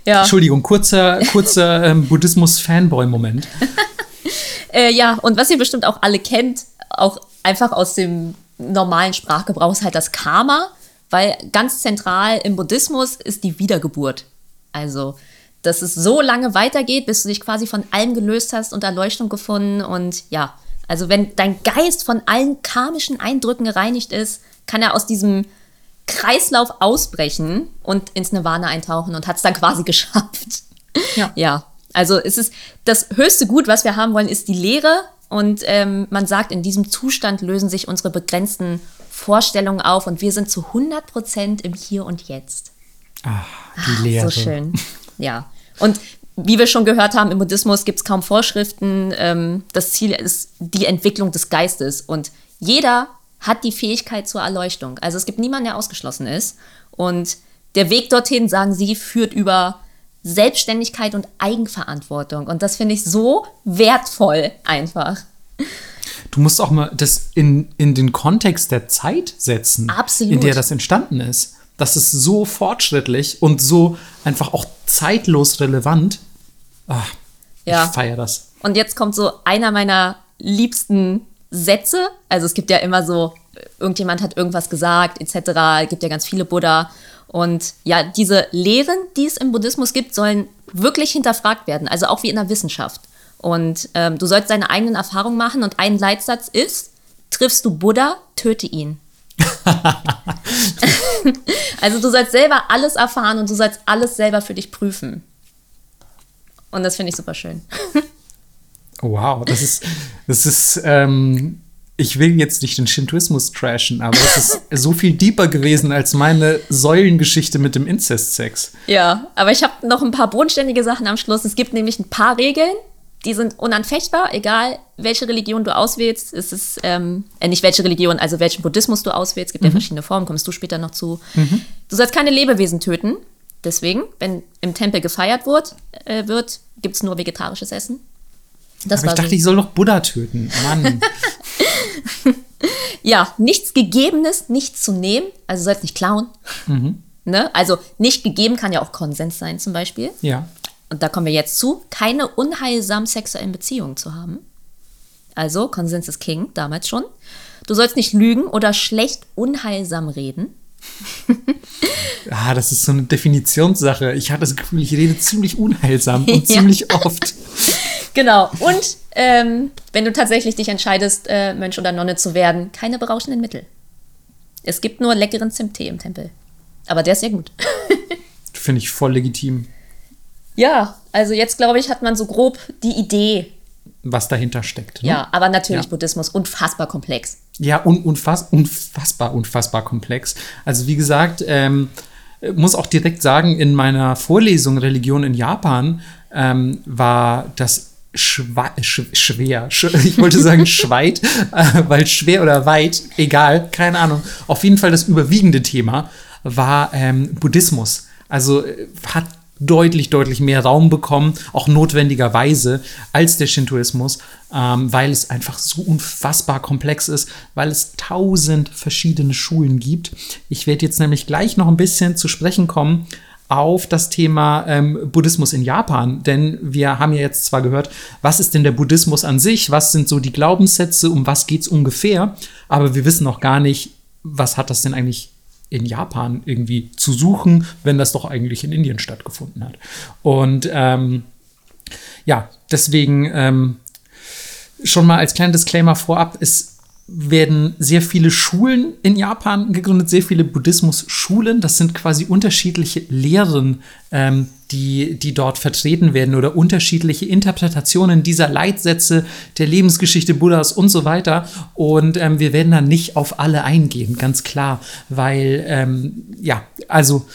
Ja.
Entschuldigung, kurzer, kurzer ähm, Buddhismus-Fanboy-Moment.
Äh, ja, und was ihr bestimmt auch alle kennt, auch einfach aus dem normalen Sprachgebrauch, ist halt das Karma, weil ganz zentral im Buddhismus ist die Wiedergeburt. Also, dass es so lange weitergeht, bis du dich quasi von allem gelöst hast und Erleuchtung gefunden. Und ja, also wenn dein Geist von allen karmischen Eindrücken gereinigt ist, kann er aus diesem Kreislauf ausbrechen und ins Nirvana eintauchen und hat es dann quasi geschafft.
Ja.
Ja, also es ist das höchste Gut, was wir haben wollen, ist die Lehre. Und ähm, man sagt, in diesem Zustand lösen sich unsere begrenzten Vorstellungen auf und wir sind zu 100 Prozent im Hier und Jetzt.
Ah, die Lehre.
So schön. Ja. Und wie wir schon gehört haben, im Buddhismus gibt es kaum Vorschriften. Ähm, das Ziel ist die Entwicklung des Geistes. Und jeder hat die Fähigkeit zur Erleuchtung. Also es gibt niemanden, der ausgeschlossen ist. Und der Weg dorthin, sagen sie, führt über Selbstständigkeit und Eigenverantwortung. Und das finde ich so wertvoll einfach.
Du musst auch mal das in, in den Kontext der Zeit setzen,
Absolut.
in der das entstanden ist. Das ist so fortschrittlich und so einfach auch zeitlos relevant. Ah,
Ja.
Ich feiere das.
Und jetzt kommt so einer meiner liebsten Sätze. Also es gibt ja immer so, irgendjemand hat irgendwas gesagt, etc. Es gibt ja ganz viele Buddha. Und ja, diese Lehren, die es im Buddhismus gibt, sollen wirklich hinterfragt werden. Also auch wie in der Wissenschaft. Und ähm, du sollst deine eigenen Erfahrungen machen. Und ein Leitsatz ist, triffst du Buddha, töte ihn. also du sollst selber alles erfahren und du sollst alles selber für dich prüfen. Und das finde ich super schön.
Wow, das ist, das ist, ähm, ich will jetzt nicht den Shintoismus trashen, aber das ist so viel deeper gewesen als meine Säulengeschichte mit dem Inzestsex.
Ja, aber ich habe noch ein paar bodenständige Sachen am Schluss. Es gibt nämlich ein paar Regeln, die sind unanfechtbar, egal welche Religion du auswählst. Es ist, ähm, äh, nicht welche Religion, also welchen Buddhismus du auswählst. Es gibt ja verschiedene Formen, kommst du später noch zu. Du sollst keine Lebewesen töten. Deswegen, wenn im Tempel gefeiert wird, äh, wird gibt es nur vegetarisches Essen. Das
Aber ich dachte,
so.
ich soll doch Buddha töten. Mann.
Ja, nichts Gegebenes, nichts zu nehmen. Also sollst nicht klauen. Ne? Also nicht gegeben kann ja auch Konsens sein zum Beispiel.
ja.
Und da kommen wir jetzt zu, keine unheilsamen sexuellen Beziehungen zu haben. Also, Konsens ist King, damals schon. Du sollst nicht lügen oder schlecht unheilsam reden.
Ah, das ist so eine Definitionssache. Ich hatte das Gefühl, ich rede ziemlich unheilsam und
Ja.
ziemlich oft.
Genau. Und ähm, wenn du tatsächlich dich entscheidest, äh, Mönch oder Nonne zu werden, keine berauschenden Mittel. Es gibt nur leckeren Zimttee im Tempel. Aber der ist sehr gut.
Finde ich voll legitim,
ja, also jetzt glaube ich, hat man so grob die Idee.
was dahinter steckt. Ne?
Ja, aber natürlich
Ja.
Buddhismus unfassbar komplex.
Ja, un unfass unfassbar, unfassbar komplex. Also wie gesagt, ähm, muss auch direkt sagen, in meiner Vorlesung Religion in Japan ähm, war das schwa sch schwer. Sch ich wollte sagen schweit, äh, weil schwer oder weit, egal, keine Ahnung. Auf jeden Fall das überwiegende Thema war ähm, Buddhismus. Also äh, hat deutlich, deutlich mehr Raum bekommen, auch notwendigerweise, als der Shintoismus, ähm, weil es einfach so unfassbar komplex ist, weil es tausend verschiedene Schulen gibt. Ich werde jetzt nämlich gleich noch ein bisschen zu sprechen kommen auf das Thema ähm, Buddhismus in Japan, denn wir haben ja jetzt zwar gehört, was ist denn der Buddhismus an sich, was sind so die Glaubenssätze, um was geht es ungefähr, aber wir wissen noch gar nicht, was hat das denn eigentlich in Japan irgendwie zu suchen, wenn das doch eigentlich in Indien stattgefunden hat. Und ähm, ja, deswegen ähm, schon mal als kleiner Disclaimer vorab, es werden sehr viele Schulen in Japan gegründet, sehr viele Buddhismus-Schulen. Das sind quasi unterschiedliche Lehren, ähm, die, die dort vertreten werden oder unterschiedliche Interpretationen dieser Leitsätze der Lebensgeschichte Buddhas und so weiter. Und ähm, wir werden da nicht auf alle eingehen, ganz klar, weil, ähm, ja, also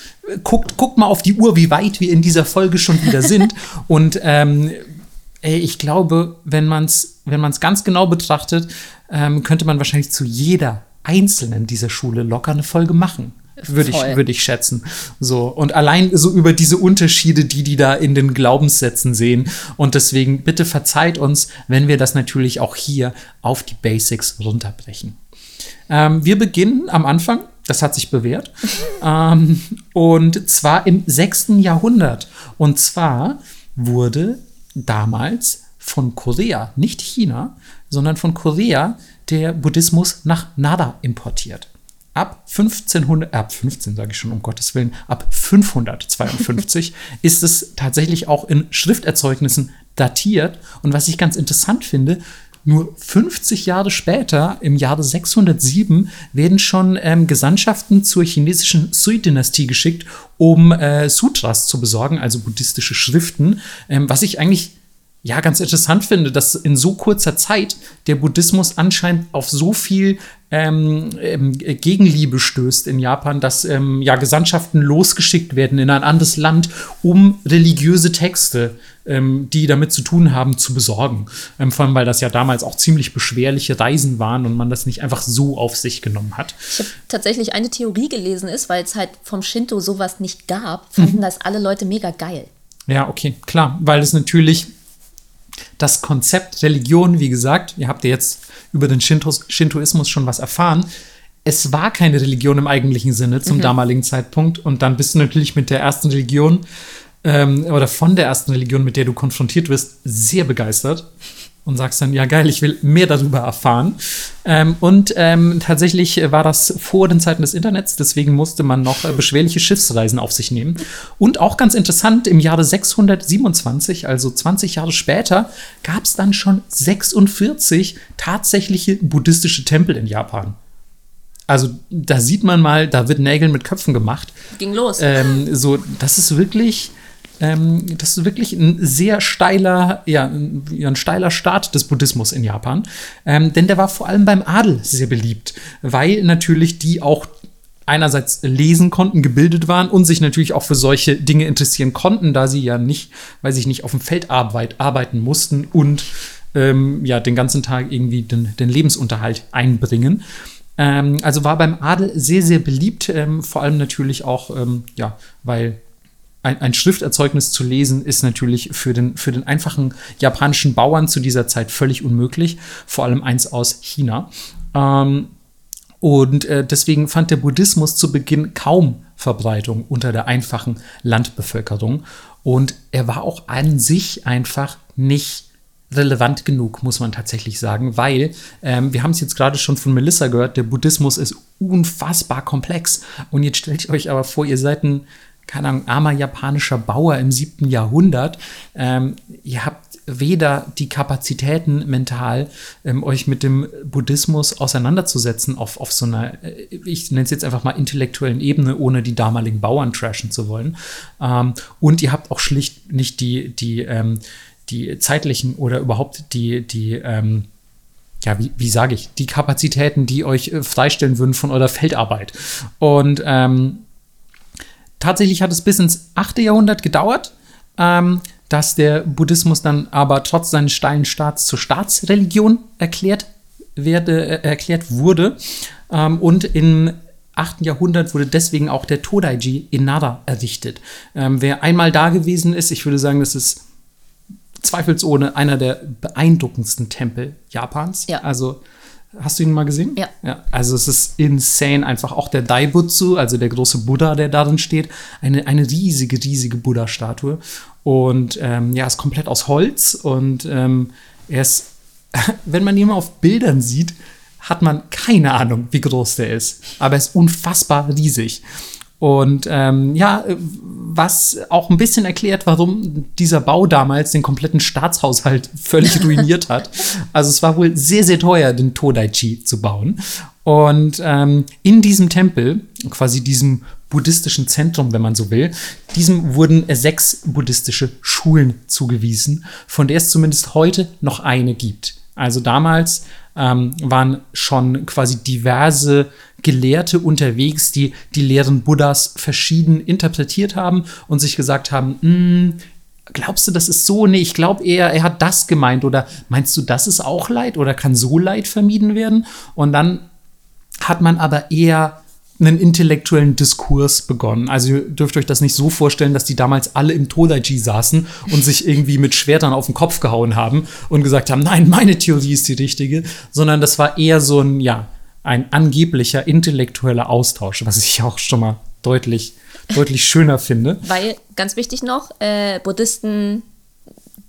guckt, guckt mal auf die Uhr, wie weit wir in dieser Folge schon wieder sind. und ähm, Ey, ich glaube, wenn man es wenn man's ganz genau betrachtet, ähm, könnte man wahrscheinlich zu jeder einzelnen dieser Schule locker eine Folge machen. Würde ich, würde ich schätzen. So. Und allein so über diese Unterschiede, die die da in den Glaubenssätzen sehen. Und deswegen bitte verzeiht uns, wenn wir das natürlich auch hier auf die Basics runterbrechen. Ähm, wir beginnen am Anfang, das hat sich bewährt, ähm, und zwar im 6. Jahrhundert. Und zwar wurde damals von Korea, nicht China, sondern von Korea der Buddhismus nach Nara importiert. Ab 1500, äh, ab 15 sage ich schon, um Gottes Willen, ab 552 ist es tatsächlich auch in Schrifterzeugnissen datiert. Und was ich ganz interessant finde, nur 50 Jahre später, im Jahre 607, werden schon ähm, Gesandtschaften zur chinesischen Sui-Dynastie geschickt, um äh, Sutras zu besorgen, also buddhistische Schriften, ähm, was ich eigentlich ja ganz interessant finde, dass in so kurzer Zeit der Buddhismus anscheinend auf so viel ähm, ähm, Gegenliebe stößt in Japan, dass ähm, ja Gesandtschaften losgeschickt werden in ein anderes Land, um religiöse Texte, ähm, die damit zu tun haben, zu besorgen. Ähm, vor allem, weil das ja damals auch ziemlich beschwerliche Reisen waren und man das nicht einfach so auf sich genommen hat.
Ich habe tatsächlich eine Theorie gelesen, ist, weil es halt vom Shinto sowas nicht gab, fanden das alle Leute mega geil.
Ja, okay, klar, weil es natürlich das Konzept Religion, wie gesagt, ihr habt ja jetzt über den Shintos, Shintoismus schon was erfahren. Es war keine Religion im eigentlichen Sinne zum mhm. damaligen Zeitpunkt. Und dann bist du natürlich mit der ersten Religion ähm, oder von der ersten Religion, mit der du konfrontiert wirst, sehr begeistert und sagst dann, ja geil, ich will mehr darüber erfahren. Ähm, und ähm, tatsächlich war das vor den Zeiten des Internets, deswegen musste man noch äh, beschwerliche Schiffsreisen auf sich nehmen. Und auch ganz interessant, im Jahre 627, also 20 Jahre später, gab es dann schon 46 tatsächliche buddhistische Tempel in Japan. Also da sieht man mal, da wird Nägel mit Köpfen gemacht.
Ging los.
Ähm, so, das ist wirklich ähm, das ist wirklich ein sehr steiler, ja, ein, ein steiler Start des Buddhismus in Japan. Ähm, denn der war vor allem beim Adel sehr beliebt, weil natürlich die auch einerseits lesen konnten, gebildet waren und sich natürlich auch für solche Dinge interessieren konnten, da sie ja nicht, weil sie nicht auf dem Feld arbeit, arbeiten mussten und ähm, ja den ganzen Tag irgendwie den, den Lebensunterhalt einbringen. Ähm, also war beim Adel sehr, sehr beliebt, ähm, vor allem natürlich auch, ähm, ja, weil ein, ein, Schrifterzeugnis zu lesen, ist natürlich für den, für den einfachen japanischen Bauern zu dieser Zeit völlig unmöglich, vor allem eins aus China. Ähm, und äh, deswegen fand der Buddhismus zu Beginn kaum Verbreitung unter der einfachen Landbevölkerung. Und er war auch an sich einfach nicht relevant genug, muss man tatsächlich sagen, weil ähm, wir haben es jetzt gerade schon von Melissa gehört, der Buddhismus ist unfassbar komplex. Und jetzt stellt euch aber vor, ihr seid ein keine Ahnung, armer japanischer Bauer im siebten Jahrhundert. Ähm, ihr habt weder die Kapazitäten mental, ähm, euch mit dem Buddhismus auseinanderzusetzen auf, auf so einer, äh, ich nenne es jetzt einfach mal intellektuellen Ebene, ohne die damaligen Bauern trashen zu wollen. Ähm, und ihr habt auch schlicht nicht die, die, ähm, die zeitlichen oder überhaupt die, die, ähm, ja, wie, wie sage ich, die Kapazitäten, die euch äh, freistellen würden von eurer Feldarbeit. Und ähm, Tatsächlich hat es bis ins 8. Jahrhundert gedauert, ähm, dass der Buddhismus dann aber trotz seines steilen Staats zur Staatsreligion erklärt, werde, äh, erklärt wurde. Ähm, und im 8. Jahrhundert wurde deswegen auch der Todaiji in Nara errichtet. Ähm, wer einmal da gewesen ist, ich würde sagen, das ist zweifelsohne einer der beeindruckendsten Tempel Japans. Ja. Also Hast du ihn mal gesehen?
Ja.
ja. Also es ist insane. Einfach auch der Daibutsu, also der große Buddha, der darin steht. Eine, eine riesige, riesige Buddha-Statue. Und ähm, ja, ist komplett aus Holz. Und ähm, er ist, wenn man ihn mal auf Bildern sieht, hat man keine Ahnung, wie groß der ist. Aber er ist unfassbar riesig. Und ähm, ja, was auch ein bisschen erklärt, warum dieser Bau damals den kompletten Staatshaushalt völlig ruiniert hat. Also es war wohl sehr, sehr teuer, den Todaichi zu bauen. Und ähm, in diesem Tempel, quasi diesem buddhistischen Zentrum, wenn man so will, diesem wurden sechs buddhistische Schulen zugewiesen, von der es zumindest heute noch eine gibt. Also damals ähm, waren schon quasi diverse Gelehrte unterwegs, die die Lehren Buddhas verschieden interpretiert haben und sich gesagt haben, hm, glaubst du, das ist so? Nee, ich glaube eher, er hat das gemeint. Oder meinst du, das ist auch Leid? Oder kann so Leid vermieden werden? Und dann hat man aber eher einen intellektuellen Diskurs begonnen. Also ihr dürft euch das nicht so vorstellen, dass die damals alle im Todaiji saßen und sich irgendwie mit Schwertern auf den Kopf gehauen haben und gesagt haben, nein, meine Theorie ist die richtige, sondern das war eher so ein, ja, ein angeblicher intellektueller Austausch, was ich auch schon mal deutlich, deutlich schöner finde.
Weil, ganz wichtig noch, äh, Buddhisten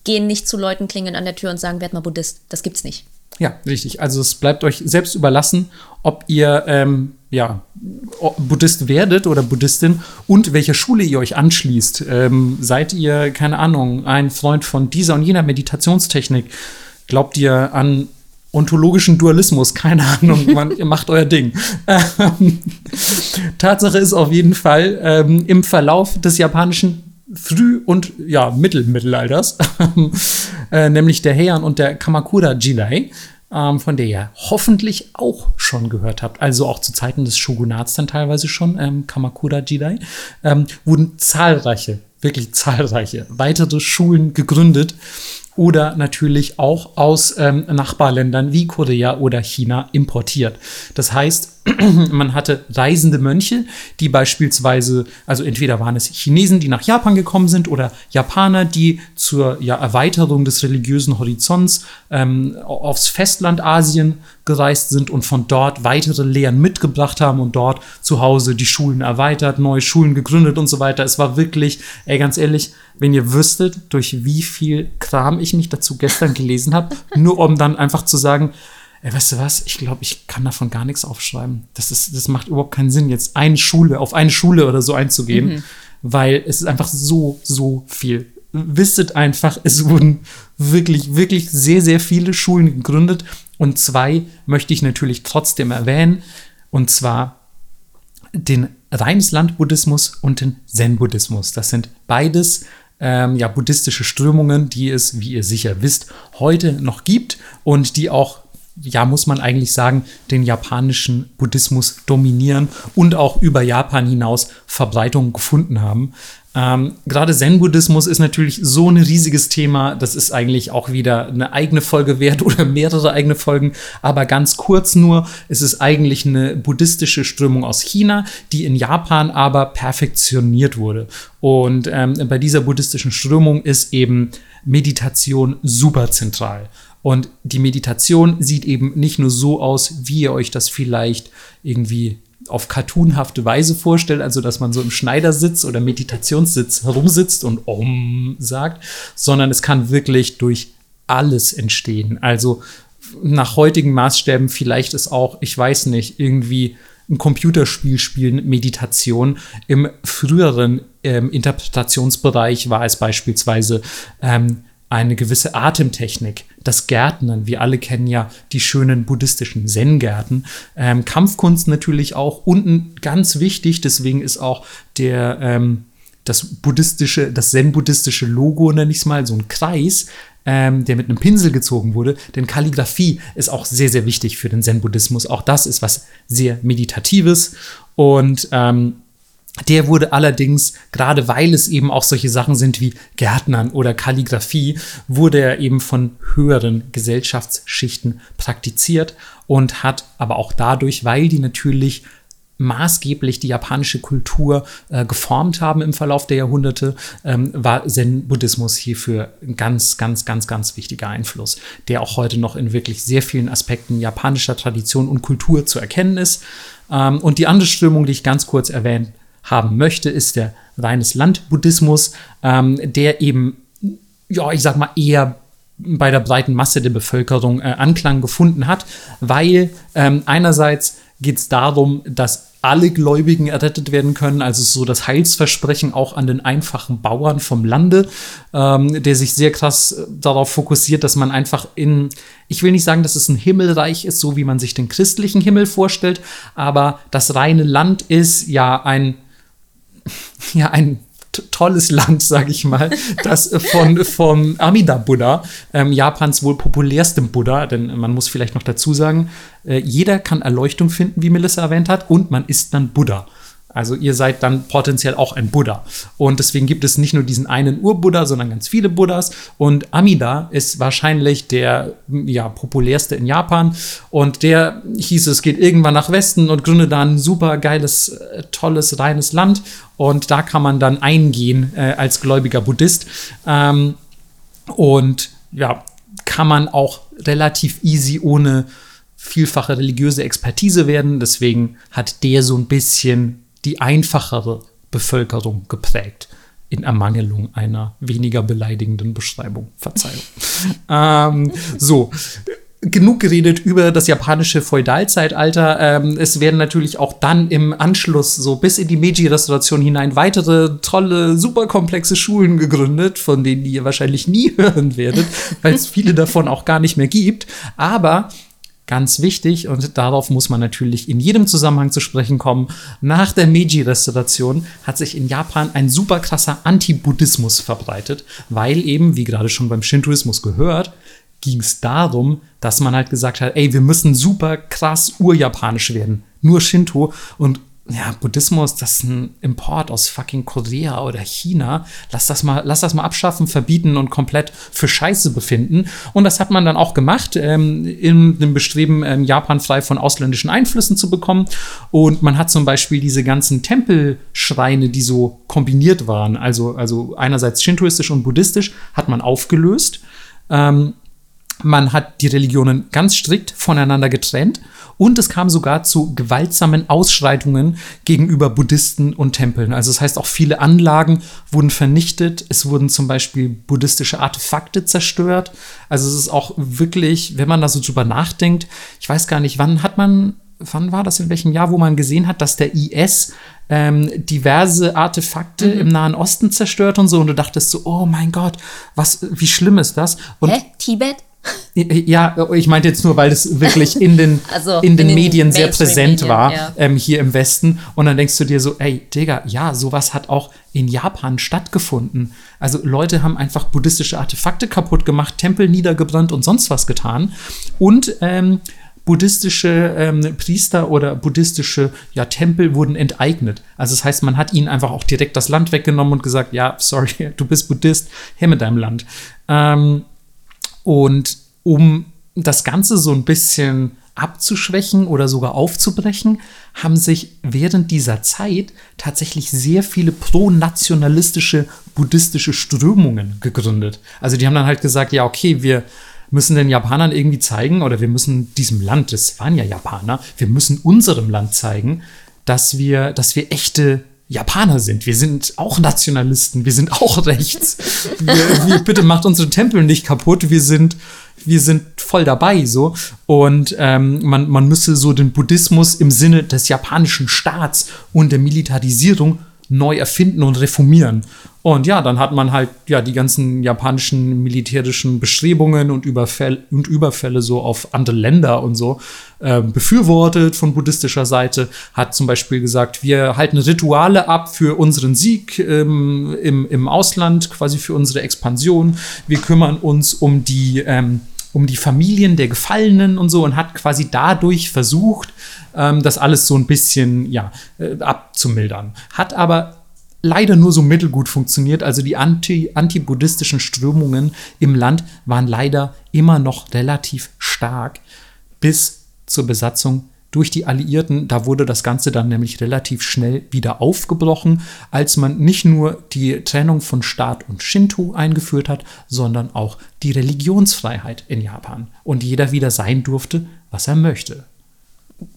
gehen nicht zu Leuten klingeln an der Tür und sagen, werd mal Buddhist. Das gibt's nicht.
Ja, richtig. Also es bleibt euch selbst überlassen, ob ihr ähm, ja, Buddhist werdet oder Buddhistin und welcher Schule ihr euch anschließt. Ähm, seid ihr, keine Ahnung, ein Freund von dieser und jener Meditationstechnik? Glaubt ihr an ontologischen Dualismus? Keine Ahnung, man, ihr macht euer Ding. Ähm, Tatsache ist auf jeden Fall, ähm, im Verlauf des japanischen Früh- und ja, Mittelmittelalters, äh, nämlich der Heian und der Kamakura Jidai, ähm, von der ihr hoffentlich auch schon gehört habt, also auch zu Zeiten des Shogunats dann teilweise schon, ähm, Kamakura Jidai, ähm, wurden zahlreiche, wirklich zahlreiche weitere Schulen gegründet oder natürlich auch aus ähm, Nachbarländern wie Korea oder China importiert. Das heißt, man hatte reisende Mönche, die beispielsweise, also entweder waren es Chinesen, die nach Japan gekommen sind oder Japaner, die zur ja, Erweiterung des religiösen Horizonts ähm, aufs Festland Asien gereist sind und von dort weitere Lehren mitgebracht haben und dort zu Hause die Schulen erweitert, neue Schulen gegründet und so weiter. Es war wirklich, ey, ganz ehrlich, wenn ihr wüsstet, durch wie viel Kram ich mich dazu gestern gelesen habe, nur um dann einfach zu sagen, ey, weißt du was, ich glaube, ich kann davon gar nichts aufschreiben. Das, ist, das macht überhaupt keinen Sinn, jetzt eine Schule, auf eine Schule oder so einzugehen, mhm. weil es ist einfach so, so viel. Wisstet einfach, es wurden wirklich, wirklich sehr, sehr viele Schulen gegründet. Und zwei möchte ich natürlich trotzdem erwähnen. Und zwar den reines Landbuddhismus und den Zen-Buddhismus. Das sind beides ähm, ja, buddhistische Strömungen, die es, wie ihr sicher wisst, heute noch gibt und die auch ja, muss man eigentlich sagen, den japanischen Buddhismus dominieren und auch über Japan hinaus Verbreitung gefunden haben. Ähm, Gerade Zen-Buddhismus ist natürlich so ein riesiges Thema. Das ist eigentlich auch wieder eine eigene Folge wert oder mehrere eigene Folgen. Aber ganz kurz nur, es ist eigentlich eine buddhistische Strömung aus China, die in Japan aber perfektioniert wurde. Und ähm, bei dieser buddhistischen Strömung ist eben Meditation super zentral. Und die Meditation sieht eben nicht nur so aus, wie ihr euch das vielleicht irgendwie auf cartoonhafte Weise vorstellt, also dass man so im Schneidersitz oder Meditationssitz herumsitzt und Om sagt, sondern es kann wirklich durch alles entstehen. Also nach heutigen Maßstäben vielleicht ist auch, ich weiß nicht, irgendwie ein Computerspiel spielen Meditation. Im früheren ähm, Interpretationsbereich war es beispielsweise ähm, eine gewisse Atemtechnik, das Gärtnern. Wir alle kennen ja die schönen buddhistischen Zen-Gärten. Ähm, Kampfkunst natürlich auch. Unten ganz wichtig, deswegen ist auch der, ähm, das buddhistische, das Zen-buddhistische Logo, nenne ich es mal, so ein Kreis, ähm, der mit einem Pinsel gezogen wurde. Denn Kalligrafie ist auch sehr, sehr wichtig für den Zen-Buddhismus. Auch das ist was sehr Meditatives. Und ähm, der wurde allerdings, gerade weil es eben auch solche Sachen sind wie Gärtnern oder Kalligrafie, wurde er eben von höheren Gesellschaftsschichten praktiziert und hat aber auch dadurch, weil die natürlich maßgeblich die japanische Kultur äh, geformt haben im Verlauf der Jahrhunderte, ähm, war Zen-Buddhismus hierfür ein ganz, ganz, ganz, ganz wichtiger Einfluss, der auch heute noch in wirklich sehr vielen Aspekten japanischer Tradition und Kultur zu erkennen ist. Ähm, und die andere Strömung, die ich ganz kurz erwähnt haben möchte, ist der reines Landbuddhismus, ähm, der eben, ja, ich sag mal, eher bei der breiten Masse der Bevölkerung äh, Anklang gefunden hat, weil ähm, einerseits geht es darum, dass alle Gläubigen errettet werden können, also so das Heilsversprechen auch an den einfachen Bauern vom Lande, ähm, der sich sehr krass äh, darauf fokussiert, dass man einfach in, ich will nicht sagen, dass es ein Himmelreich ist, so wie man sich den christlichen Himmel vorstellt, aber das reine Land ist ja ein ja, ein tolles Land, sage ich mal, das von vom Amida Buddha, ähm, Japans wohl populärstem Buddha, denn man muss vielleicht noch dazu sagen, äh, jeder kann Erleuchtung finden, wie Melissa erwähnt hat, und man ist dann Buddha. Also ihr seid dann potenziell auch ein Buddha. Und deswegen gibt es nicht nur diesen einen Ur-Buddha, sondern ganz viele Buddhas. Und Amida ist wahrscheinlich der ja, populärste in Japan. Und der hieß, es geht irgendwann nach Westen und gründet da ein super geiles, äh, tolles, reines Land. Und da kann man dann eingehen äh, als gläubiger Buddhist. Ähm, und ja, kann man auch relativ easy ohne vielfache religiöse Expertise werden. Deswegen hat der so ein bisschen die einfachere Bevölkerung geprägt. In Ermangelung einer weniger beleidigenden Beschreibung. Verzeihung. ähm, so, genug geredet über das japanische Feudalzeitalter. Ähm, es werden natürlich auch dann im Anschluss, so bis in die Meiji-Restauration hinein, weitere tolle, super komplexe Schulen gegründet, von denen ihr wahrscheinlich nie hören werdet, weil es viele davon auch gar nicht mehr gibt. Aber Ganz wichtig, und darauf muss man natürlich in jedem Zusammenhang zu sprechen kommen, nach der Meiji-Restauration hat sich in Japan ein super krasser Anti-Buddhismus verbreitet, weil eben, wie gerade schon beim Shintoismus gehört, ging es darum, dass man halt gesagt hat, ey, wir müssen super krass urjapanisch werden. Nur Shinto und ja, Buddhismus, das ist ein Import aus fucking Korea oder China. Lass das mal, lass das mal abschaffen, verbieten und komplett für Scheiße befinden. Und das hat man dann auch gemacht, ähm, in dem Bestreben, ähm, Japan frei von ausländischen Einflüssen zu bekommen. Und man hat zum Beispiel diese ganzen Tempelschreine, die so kombiniert waren, also, also einerseits shintoistisch und buddhistisch, hat man aufgelöst. Ähm, man hat die Religionen ganz strikt voneinander getrennt und es kam sogar zu gewaltsamen Ausschreitungen gegenüber Buddhisten und Tempeln. Also das heißt, auch viele Anlagen wurden vernichtet. Es wurden zum Beispiel buddhistische Artefakte zerstört. Also es ist auch wirklich, wenn man da so drüber nachdenkt, ich weiß gar nicht, wann hat man wann war das, in welchem Jahr, wo man gesehen hat, dass der IS ähm, diverse Artefakte mhm. im Nahen Osten zerstört und so. Und du dachtest so, oh mein Gott, was, wie schlimm ist das? Und
Hä? Tibet?
Ja, ich meinte jetzt nur, weil das wirklich in den, also, in den, in den Medien sehr präsent war, ja. ähm, hier im Westen. Und dann denkst du dir so, ey, Digga, ja, sowas hat auch in Japan stattgefunden. Also Leute haben einfach buddhistische Artefakte kaputt gemacht, Tempel niedergebrannt und sonst was getan. Und ähm, buddhistische ähm, Priester oder buddhistische ja, Tempel wurden enteignet. Also das heißt, man hat ihnen einfach auch direkt das Land weggenommen und gesagt, ja, sorry, du bist Buddhist, her mit deinem Land. Ähm, und um das Ganze so ein bisschen abzuschwächen oder sogar aufzubrechen, haben sich während dieser Zeit tatsächlich sehr viele pro-nationalistische buddhistische Strömungen gegründet. Also die haben dann halt gesagt, ja, okay, wir müssen den Japanern irgendwie zeigen oder wir müssen diesem Land, das waren ja Japaner, wir müssen unserem Land zeigen, dass wir, dass wir echte Japaner sind. Wir sind auch Nationalisten, wir sind auch rechts. wir, wir, bitte macht unsere Tempel nicht kaputt. Wir sind, wir sind voll dabei so. Und ähm, man, man müsse so den Buddhismus im Sinne des japanischen Staats und der Militarisierung neu erfinden und reformieren. Und ja, dann hat man halt ja die ganzen japanischen militärischen Bestrebungen und Überfälle, und Überfälle so auf andere Länder und so äh, befürwortet von buddhistischer Seite. Hat zum Beispiel gesagt, wir halten Rituale ab für unseren Sieg ähm, im, im Ausland, quasi für unsere Expansion. Wir kümmern uns um die ähm, um die Familien der Gefallenen und so und hat quasi dadurch versucht, ähm, das alles so ein bisschen ja, äh, abzumildern. Hat aber leider nur so mittelgut funktioniert. Also die anti, anti-buddhistischen Strömungen im Land waren leider immer noch relativ stark bis zur Besatzung durch die Alliierten. Da wurde das Ganze dann nämlich relativ schnell wieder aufgebrochen, als man nicht nur die Trennung von Staat und Shinto eingeführt hat, sondern auch die Religionsfreiheit in Japan. Und jeder wieder sein durfte, was er möchte.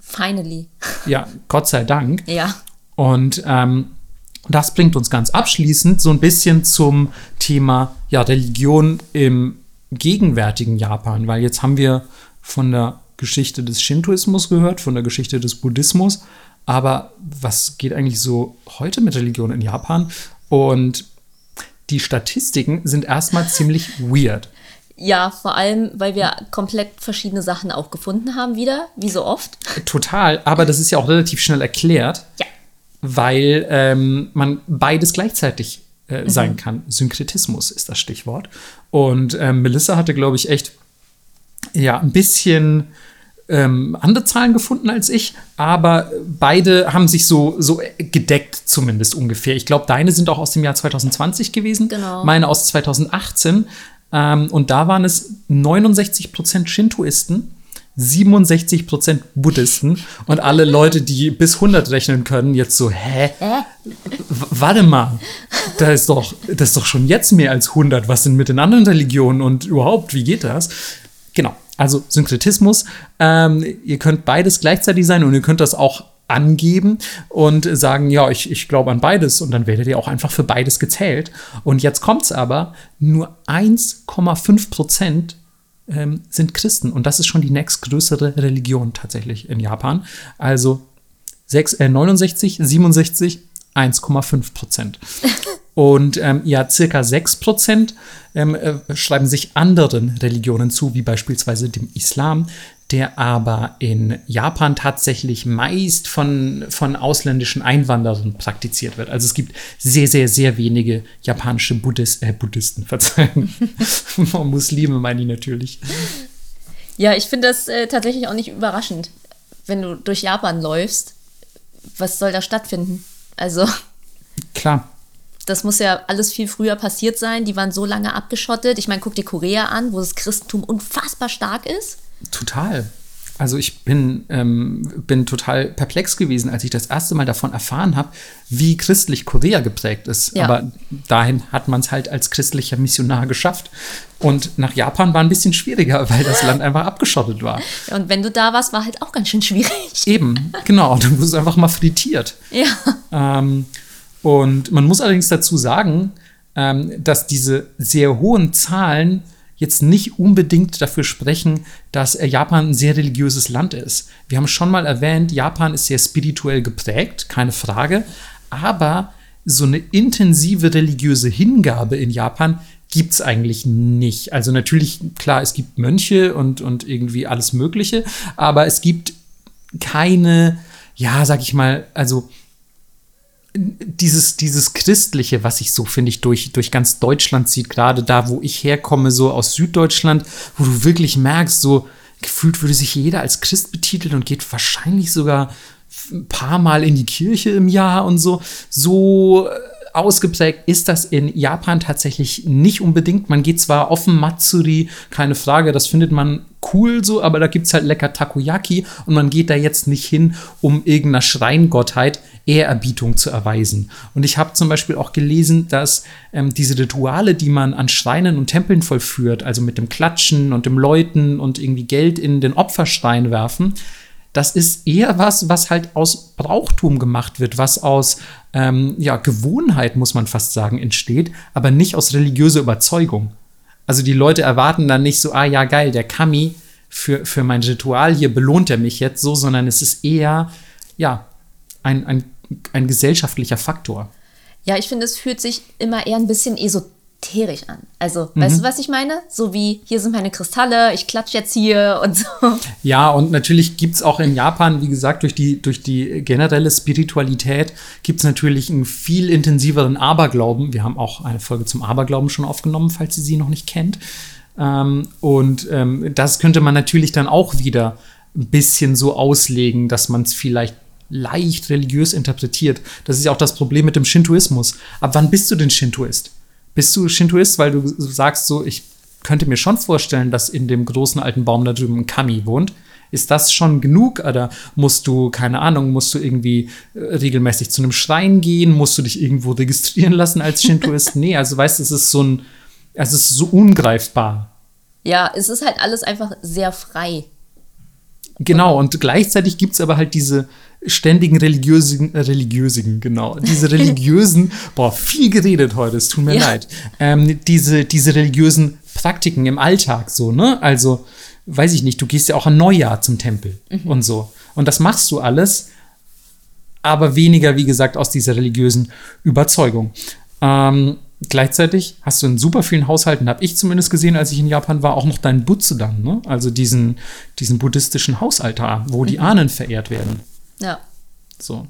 Finally.
Ja, Gott sei Dank.
Ja.
Und ähm, das bringt uns ganz abschließend so ein bisschen zum Thema ja, Religion im gegenwärtigen Japan, weil jetzt haben wir von der Geschichte des Shintoismus gehört, von der Geschichte des Buddhismus, aber was geht eigentlich so heute mit Religion in Japan? Und die Statistiken sind erstmal ziemlich weird.
Ja, vor allem, weil wir komplett verschiedene Sachen auch gefunden haben wieder, wie so oft.
Total, aber das ist ja auch relativ schnell erklärt.
Ja
weil ähm, man beides gleichzeitig äh, mhm. sein kann. Synkretismus ist das Stichwort. Und ähm, Melissa hatte, glaube ich, echt ja ein bisschen ähm, andere Zahlen gefunden als ich, aber beide haben sich so, so gedeckt, zumindest ungefähr. Ich glaube, deine sind auch aus dem Jahr 2020 gewesen,
genau.
meine aus 2018. Ähm, und da waren es 69 Prozent Shintoisten 67% Buddhisten und alle Leute, die bis 100 rechnen können, jetzt so, hä? Warte mal, da ist doch, das ist doch schon jetzt mehr als 100. Was sind mit den anderen Religionen und überhaupt, wie geht das? Genau, also Synkretismus. Ähm, ihr könnt beides gleichzeitig sein und ihr könnt das auch angeben und sagen, ja, ich, ich glaube an beides und dann werdet ihr auch einfach für beides gezählt. Und jetzt kommt es aber, nur 1,5 Prozent ähm, sind Christen. Und das ist schon die nächstgrößere Religion tatsächlich in Japan. Also 6, äh, 69, 67, 1,5 Prozent. Und ähm, ja, circa 6 Prozent ähm, äh, schreiben sich anderen Religionen zu, wie beispielsweise dem Islam der aber in Japan tatsächlich meist von, von ausländischen Einwanderern praktiziert wird. Also es gibt sehr, sehr, sehr wenige japanische Buddhist, äh, Buddhisten, verzeihen. Muslime meine ich natürlich.
Ja, ich finde das äh, tatsächlich auch nicht überraschend, wenn du durch Japan läufst, was soll da stattfinden? Also.
Klar.
Das muss ja alles viel früher passiert sein. Die waren so lange abgeschottet. Ich meine, guck dir Korea an, wo das Christentum unfassbar stark ist.
Total. Also ich bin, ähm, bin total perplex gewesen, als ich das erste Mal davon erfahren habe, wie christlich Korea geprägt ist. Ja. Aber dahin hat man es halt als christlicher Missionar geschafft. Und nach Japan war ein bisschen schwieriger, weil das Land einfach abgeschottet war.
Und wenn du da warst, war halt auch ganz schön schwierig.
Eben, genau. Du wurdest einfach mal frittiert.
Ja.
Ähm, und man muss allerdings dazu sagen, ähm, dass diese sehr hohen Zahlen jetzt nicht unbedingt dafür sprechen, dass äh, Japan ein sehr religiöses Land ist. Wir haben schon mal erwähnt, Japan ist sehr spirituell geprägt, keine Frage, aber so eine intensive religiöse Hingabe in Japan gibt es eigentlich nicht. Also natürlich, klar, es gibt Mönche und, und irgendwie alles Mögliche, aber es gibt keine, ja, sag ich mal, also dieses, dieses Christliche, was sich so, finde ich, durch, durch ganz Deutschland zieht, gerade da, wo ich herkomme, so aus Süddeutschland, wo du wirklich merkst, so gefühlt würde sich jeder als Christ betiteln und geht wahrscheinlich sogar ein paar Mal in die Kirche im Jahr und so. So äh, ausgeprägt ist das in Japan tatsächlich nicht unbedingt. Man geht zwar auf den Matsuri, keine Frage, das findet man cool so, aber da gibt es halt lecker Takoyaki und man geht da jetzt nicht hin, um irgendeiner Schreingottheit Ehrerbietung zu erweisen. Und ich habe zum Beispiel auch gelesen, dass ähm, diese Rituale, die man an Schreinen und Tempeln vollführt, also mit dem Klatschen und dem Läuten und irgendwie Geld in den Opferstein werfen, das ist eher was, was halt aus Brauchtum gemacht wird, was aus ähm, ja, Gewohnheit, muss man fast sagen, entsteht, aber nicht aus religiöser Überzeugung. Also die Leute erwarten dann nicht so, ah ja, geil, der Kami, für, für mein Ritual hier belohnt er mich jetzt so, sondern es ist eher, ja, ein, ein, ein gesellschaftlicher Faktor.
Ja, ich finde, es fühlt sich immer eher ein bisschen esoterisch an. Also, mhm. weißt du, was ich meine? So wie, hier sind meine Kristalle, ich klatsche jetzt hier und so.
Ja, und natürlich gibt es auch in Japan, wie gesagt, durch die, durch die generelle Spiritualität gibt es natürlich einen viel intensiveren Aberglauben. Wir haben auch eine Folge zum Aberglauben schon aufgenommen, falls ihr sie noch nicht kennt. Ähm, und ähm, das könnte man natürlich dann auch wieder ein bisschen so auslegen, dass man es vielleicht leicht religiös interpretiert. Das ist ja auch das Problem mit dem Shintoismus. Ab wann bist du denn Shintoist? Bist du Shintoist, weil du sagst so, ich könnte mir schon vorstellen, dass in dem großen alten Baum da drüben ein Kami wohnt. Ist das schon genug? Oder musst du, keine Ahnung, musst du irgendwie äh, regelmäßig zu einem Schrein gehen? Musst du dich irgendwo registrieren lassen als Shintoist? nee, also weißt du, es ist so ein, es ist so ungreifbar.
Ja, es ist halt alles einfach sehr frei.
Genau, und gleichzeitig gibt es aber halt diese ständigen religiösen, religiösen, genau, diese religiösen, boah, viel geredet heute, es tut mir ja. leid, ähm, diese, diese religiösen Praktiken im Alltag so, ne? Also, weiß ich nicht, du gehst ja auch an Neujahr zum Tempel mhm. und so. Und das machst du alles, aber weniger, wie gesagt, aus dieser religiösen Überzeugung. Ähm, gleichzeitig hast du in super vielen Haushalten, habe ich zumindest gesehen, als ich in Japan war, auch noch deinen Butsudan, ne? also diesen, diesen buddhistischen Hausaltar, wo die mhm. Ahnen verehrt werden.
Ja.
So.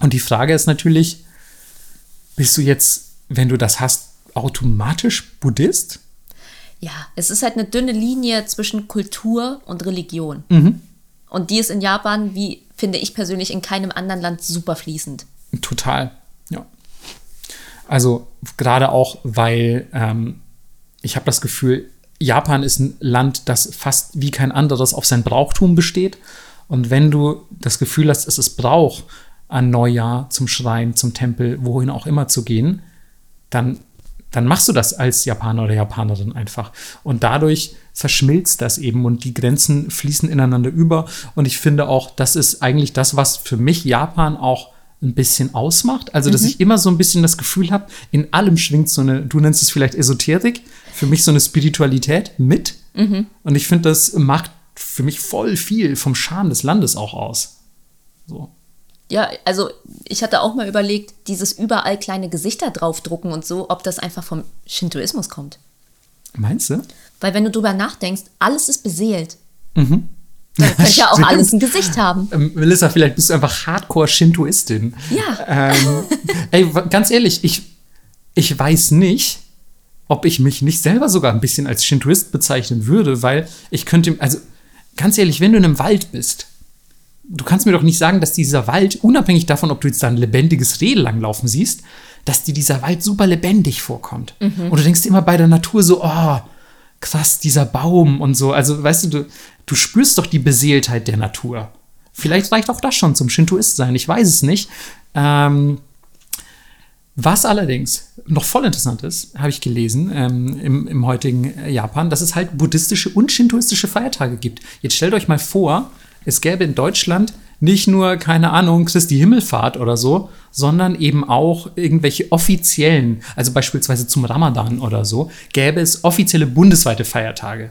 Und die Frage ist natürlich, bist du jetzt, wenn du das hast, automatisch Buddhist?
Ja, es ist halt eine dünne Linie zwischen Kultur und Religion.
Mhm.
Und die ist in Japan, wie finde ich persönlich, in keinem anderen Land super fließend.
Total, ja. Also gerade auch, weil ähm, ich habe das Gefühl, Japan ist ein Land, das fast wie kein anderes auf sein Brauchtum besteht. Und wenn du das Gefühl hast, es ist Brauch, an Neujahr zum Schrein, zum Tempel, wohin auch immer zu gehen, dann, dann machst du das als Japaner oder Japanerin einfach. Und dadurch verschmilzt das eben und die Grenzen fließen ineinander über. Und ich finde auch, das ist eigentlich das, was für mich Japan auch ein bisschen ausmacht. Also, dass mhm. ich immer so ein bisschen das Gefühl habe, in allem schwingt so eine, du nennst es vielleicht Esoterik, für mich so eine Spiritualität mit. Mhm. Und ich finde, das macht für mich voll viel vom Charme des Landes auch aus. So.
Ja, also ich hatte auch mal überlegt, dieses überall kleine Gesichter draufdrucken und so, ob das einfach vom Shintoismus kommt.
Meinst du?
Weil wenn du drüber nachdenkst, alles ist beseelt. Mhm. Dann könnte ja auch alles ein Gesicht haben.
Ähm, Melissa, vielleicht bist du einfach Hardcore-Shintoistin.
Ja.
Ähm, ey, ganz ehrlich, ich, ich weiß nicht, ob ich mich nicht selber sogar ein bisschen als Shintoist bezeichnen würde, weil ich könnte, also ganz ehrlich, wenn du in einem Wald bist, du kannst mir doch nicht sagen, dass dieser Wald, unabhängig davon, ob du jetzt da ein lebendiges Reh langlaufen siehst, dass dir dieser Wald super lebendig vorkommt. Und du denkst immer bei der Natur so, oh, krass, dieser Baum und so. Also, weißt du, du, du spürst doch die Beseeltheit der Natur. Vielleicht reicht auch das schon zum Shintoist sein, ich weiß es nicht. Ähm, was allerdings noch voll interessant ist, habe ich gelesen ähm, im, im heutigen Japan, dass es halt buddhistische und shintoistische Feiertage gibt. Jetzt stellt euch mal vor, es gäbe in Deutschland nicht nur, keine Ahnung, Christi Himmelfahrt oder so, sondern eben auch irgendwelche offiziellen, also beispielsweise zum Ramadan oder so, gäbe es offizielle bundesweite Feiertage.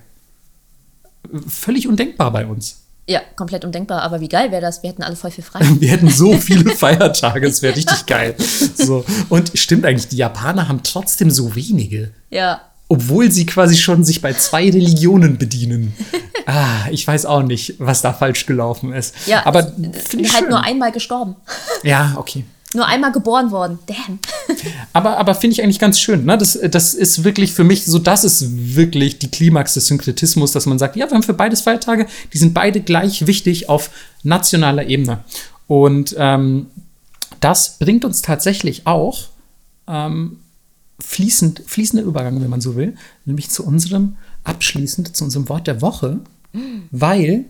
Völlig undenkbar bei uns.
Ja, komplett undenkbar, aber wie geil wäre das? Wir hätten alle voll viel frei.
Wir hätten so viele Feiertage, es wäre richtig geil. So. Und stimmt eigentlich, die Japaner haben trotzdem so wenige.
Ja.
Obwohl sie quasi schon sich bei zwei Religionen bedienen. Ah, ich weiß auch nicht, was da falsch gelaufen ist.
Ja,
aber
es- halt
schön.
nur einmal gestorben.
Ja, okay.
Nur einmal geboren worden. Damn.
Aber, aber finde ich eigentlich ganz schön. Ne? Das, das ist wirklich für mich so, das ist wirklich die Klimax des Synkretismus, dass man sagt, ja, wir haben für beides Feiertage, die sind beide gleich wichtig auf nationaler Ebene. Und ähm, das bringt uns tatsächlich auch ähm, fließend, fließender Übergang, wenn man so will, nämlich zu unserem abschließend, zu unserem Wort der Woche, weil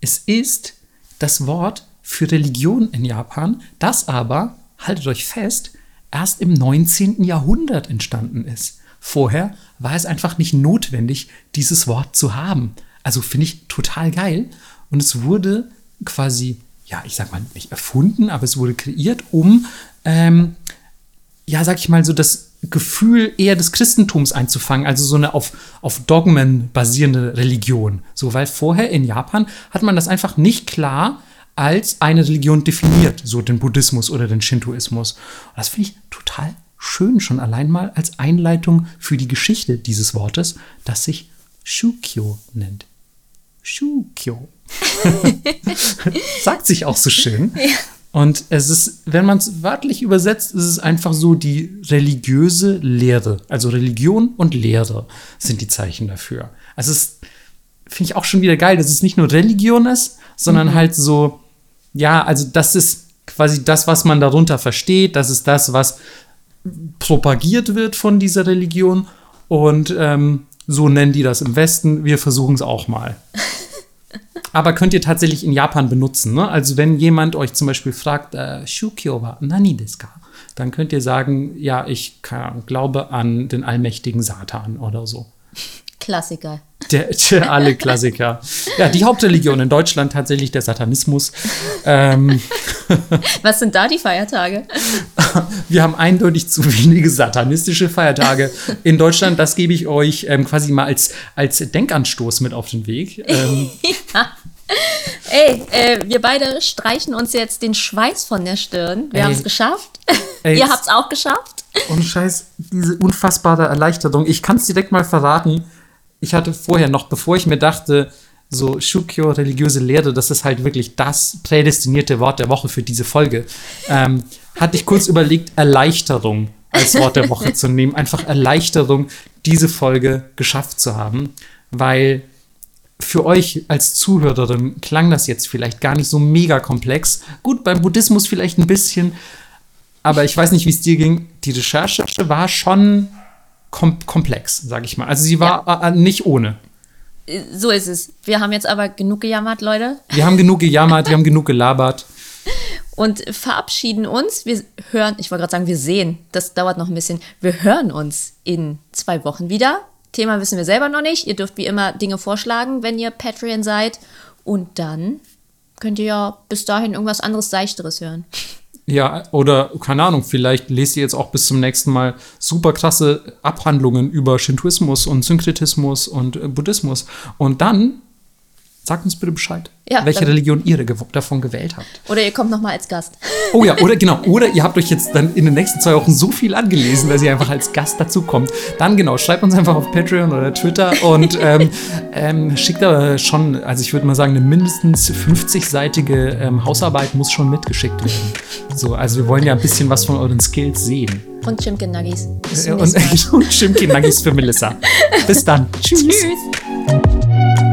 es ist das Wort für Religion in Japan, das aber, haltet euch fest, erst im 19. Jahrhundert entstanden ist. Vorher war es einfach nicht notwendig, dieses Wort zu haben. Also finde ich total geil. Und es wurde quasi, ja, ich sag mal nicht erfunden, aber es wurde kreiert, um ähm, ja, sag ich mal, so das Gefühl eher des Christentums einzufangen, also so eine auf, auf Dogmen basierende Religion. So, weil vorher in Japan hat man das einfach nicht klar als eine Religion definiert, so den Buddhismus oder den Shintoismus. Und das finde ich total schön, schon allein mal als Einleitung für die Geschichte dieses Wortes, das sich Shukyo nennt. Shukyo. Sagt sich auch so schön. Und es ist, wenn man es wörtlich übersetzt, ist es einfach so die religiöse Lehre. Also Religion und Lehre sind die Zeichen dafür. Also es finde ich auch schon wieder geil, dass es nicht nur Religion ist, sondern halt so, ja, also das ist quasi das, was man darunter versteht. Das ist das, was propagiert wird von dieser Religion. Und ähm, so nennen die das im Westen. Wir versuchen es auch mal. Aber könnt ihr tatsächlich in Japan benutzen. Ne? Also wenn jemand euch zum Beispiel fragt, äh, Shukyo wa nani desu ka? Dann könnt ihr sagen, ja, ich Ahnung, glaube an den allmächtigen Satan oder so.
Klassiker.
Der, der alle Klassiker. Ja, die Hauptreligion in Deutschland tatsächlich der Satanismus. Ähm,
Was sind da die Feiertage?
wir haben eindeutig zu wenige satanistische Feiertage in Deutschland. Das gebe ich euch ähm, quasi mal als, als Denkanstoß mit auf den Weg. Ähm,
Ey, äh, wir beide streichen uns jetzt den Schweiß von der Stirn. Wir haben es geschafft.
Ey,
Ihr habt es auch geschafft.
Und Scheiß, diese unfassbare Erleichterung. Ich kann es direkt mal verraten. Ich hatte vorher noch, bevor ich mir dachte, so Shukyo, religiöse Lehre, das ist halt wirklich das prädestinierte Wort der Woche für diese Folge, ähm, hatte ich kurz überlegt, Erleichterung als Wort der Woche zu nehmen. Einfach Erleichterung, diese Folge geschafft zu haben, weil für euch als Zuhörerin klang das jetzt vielleicht gar nicht so mega komplex. Gut, beim Buddhismus vielleicht ein bisschen, aber ich weiß nicht, wie es dir ging. Die Recherche war schon kom komplex, sag ich mal. Also sie war äh, nicht ohne.
Äh, So ist es. Wir haben jetzt aber genug gejammert, Leute.
Wir haben genug gejammert, wir haben genug gelabert.
Und verabschieden uns. Wir hören, ich wollte gerade sagen, wir sehen. Das dauert noch ein bisschen. Wir hören uns in zwei Wochen wieder. Thema wissen wir selber noch nicht. Ihr dürft wie immer Dinge vorschlagen, wenn ihr Patreon seid. Und dann könnt ihr ja bis dahin irgendwas anderes Seichteres hören.
Ja, oder keine Ahnung, vielleicht lest ihr jetzt auch bis zum nächsten Mal super krasse Abhandlungen über Shintoismus und Synkretismus und äh, Buddhismus. Und dann sagt uns bitte Bescheid,
Ja,
welche Religion ihr davon gewählt habt.
Oder ihr kommt noch mal als Gast.
Oh ja, oder genau, oder ihr habt euch jetzt dann in den nächsten zwei Wochen so viel angelesen, dass ihr einfach als Gast dazukommt. Dann genau, schreibt uns einfach auf Patreon oder Twitter und ähm, ähm, schickt da schon, also ich würde mal sagen, eine mindestens 50-seitige ähm, Hausarbeit muss schon mitgeschickt werden. So, also wir wollen ja ein bisschen was von euren Skills sehen.
Und Chimkin Nuggies.
Äh, Und, und Chimki Nuggets für Melissa. Bis dann. Tschüss.
Tschüss.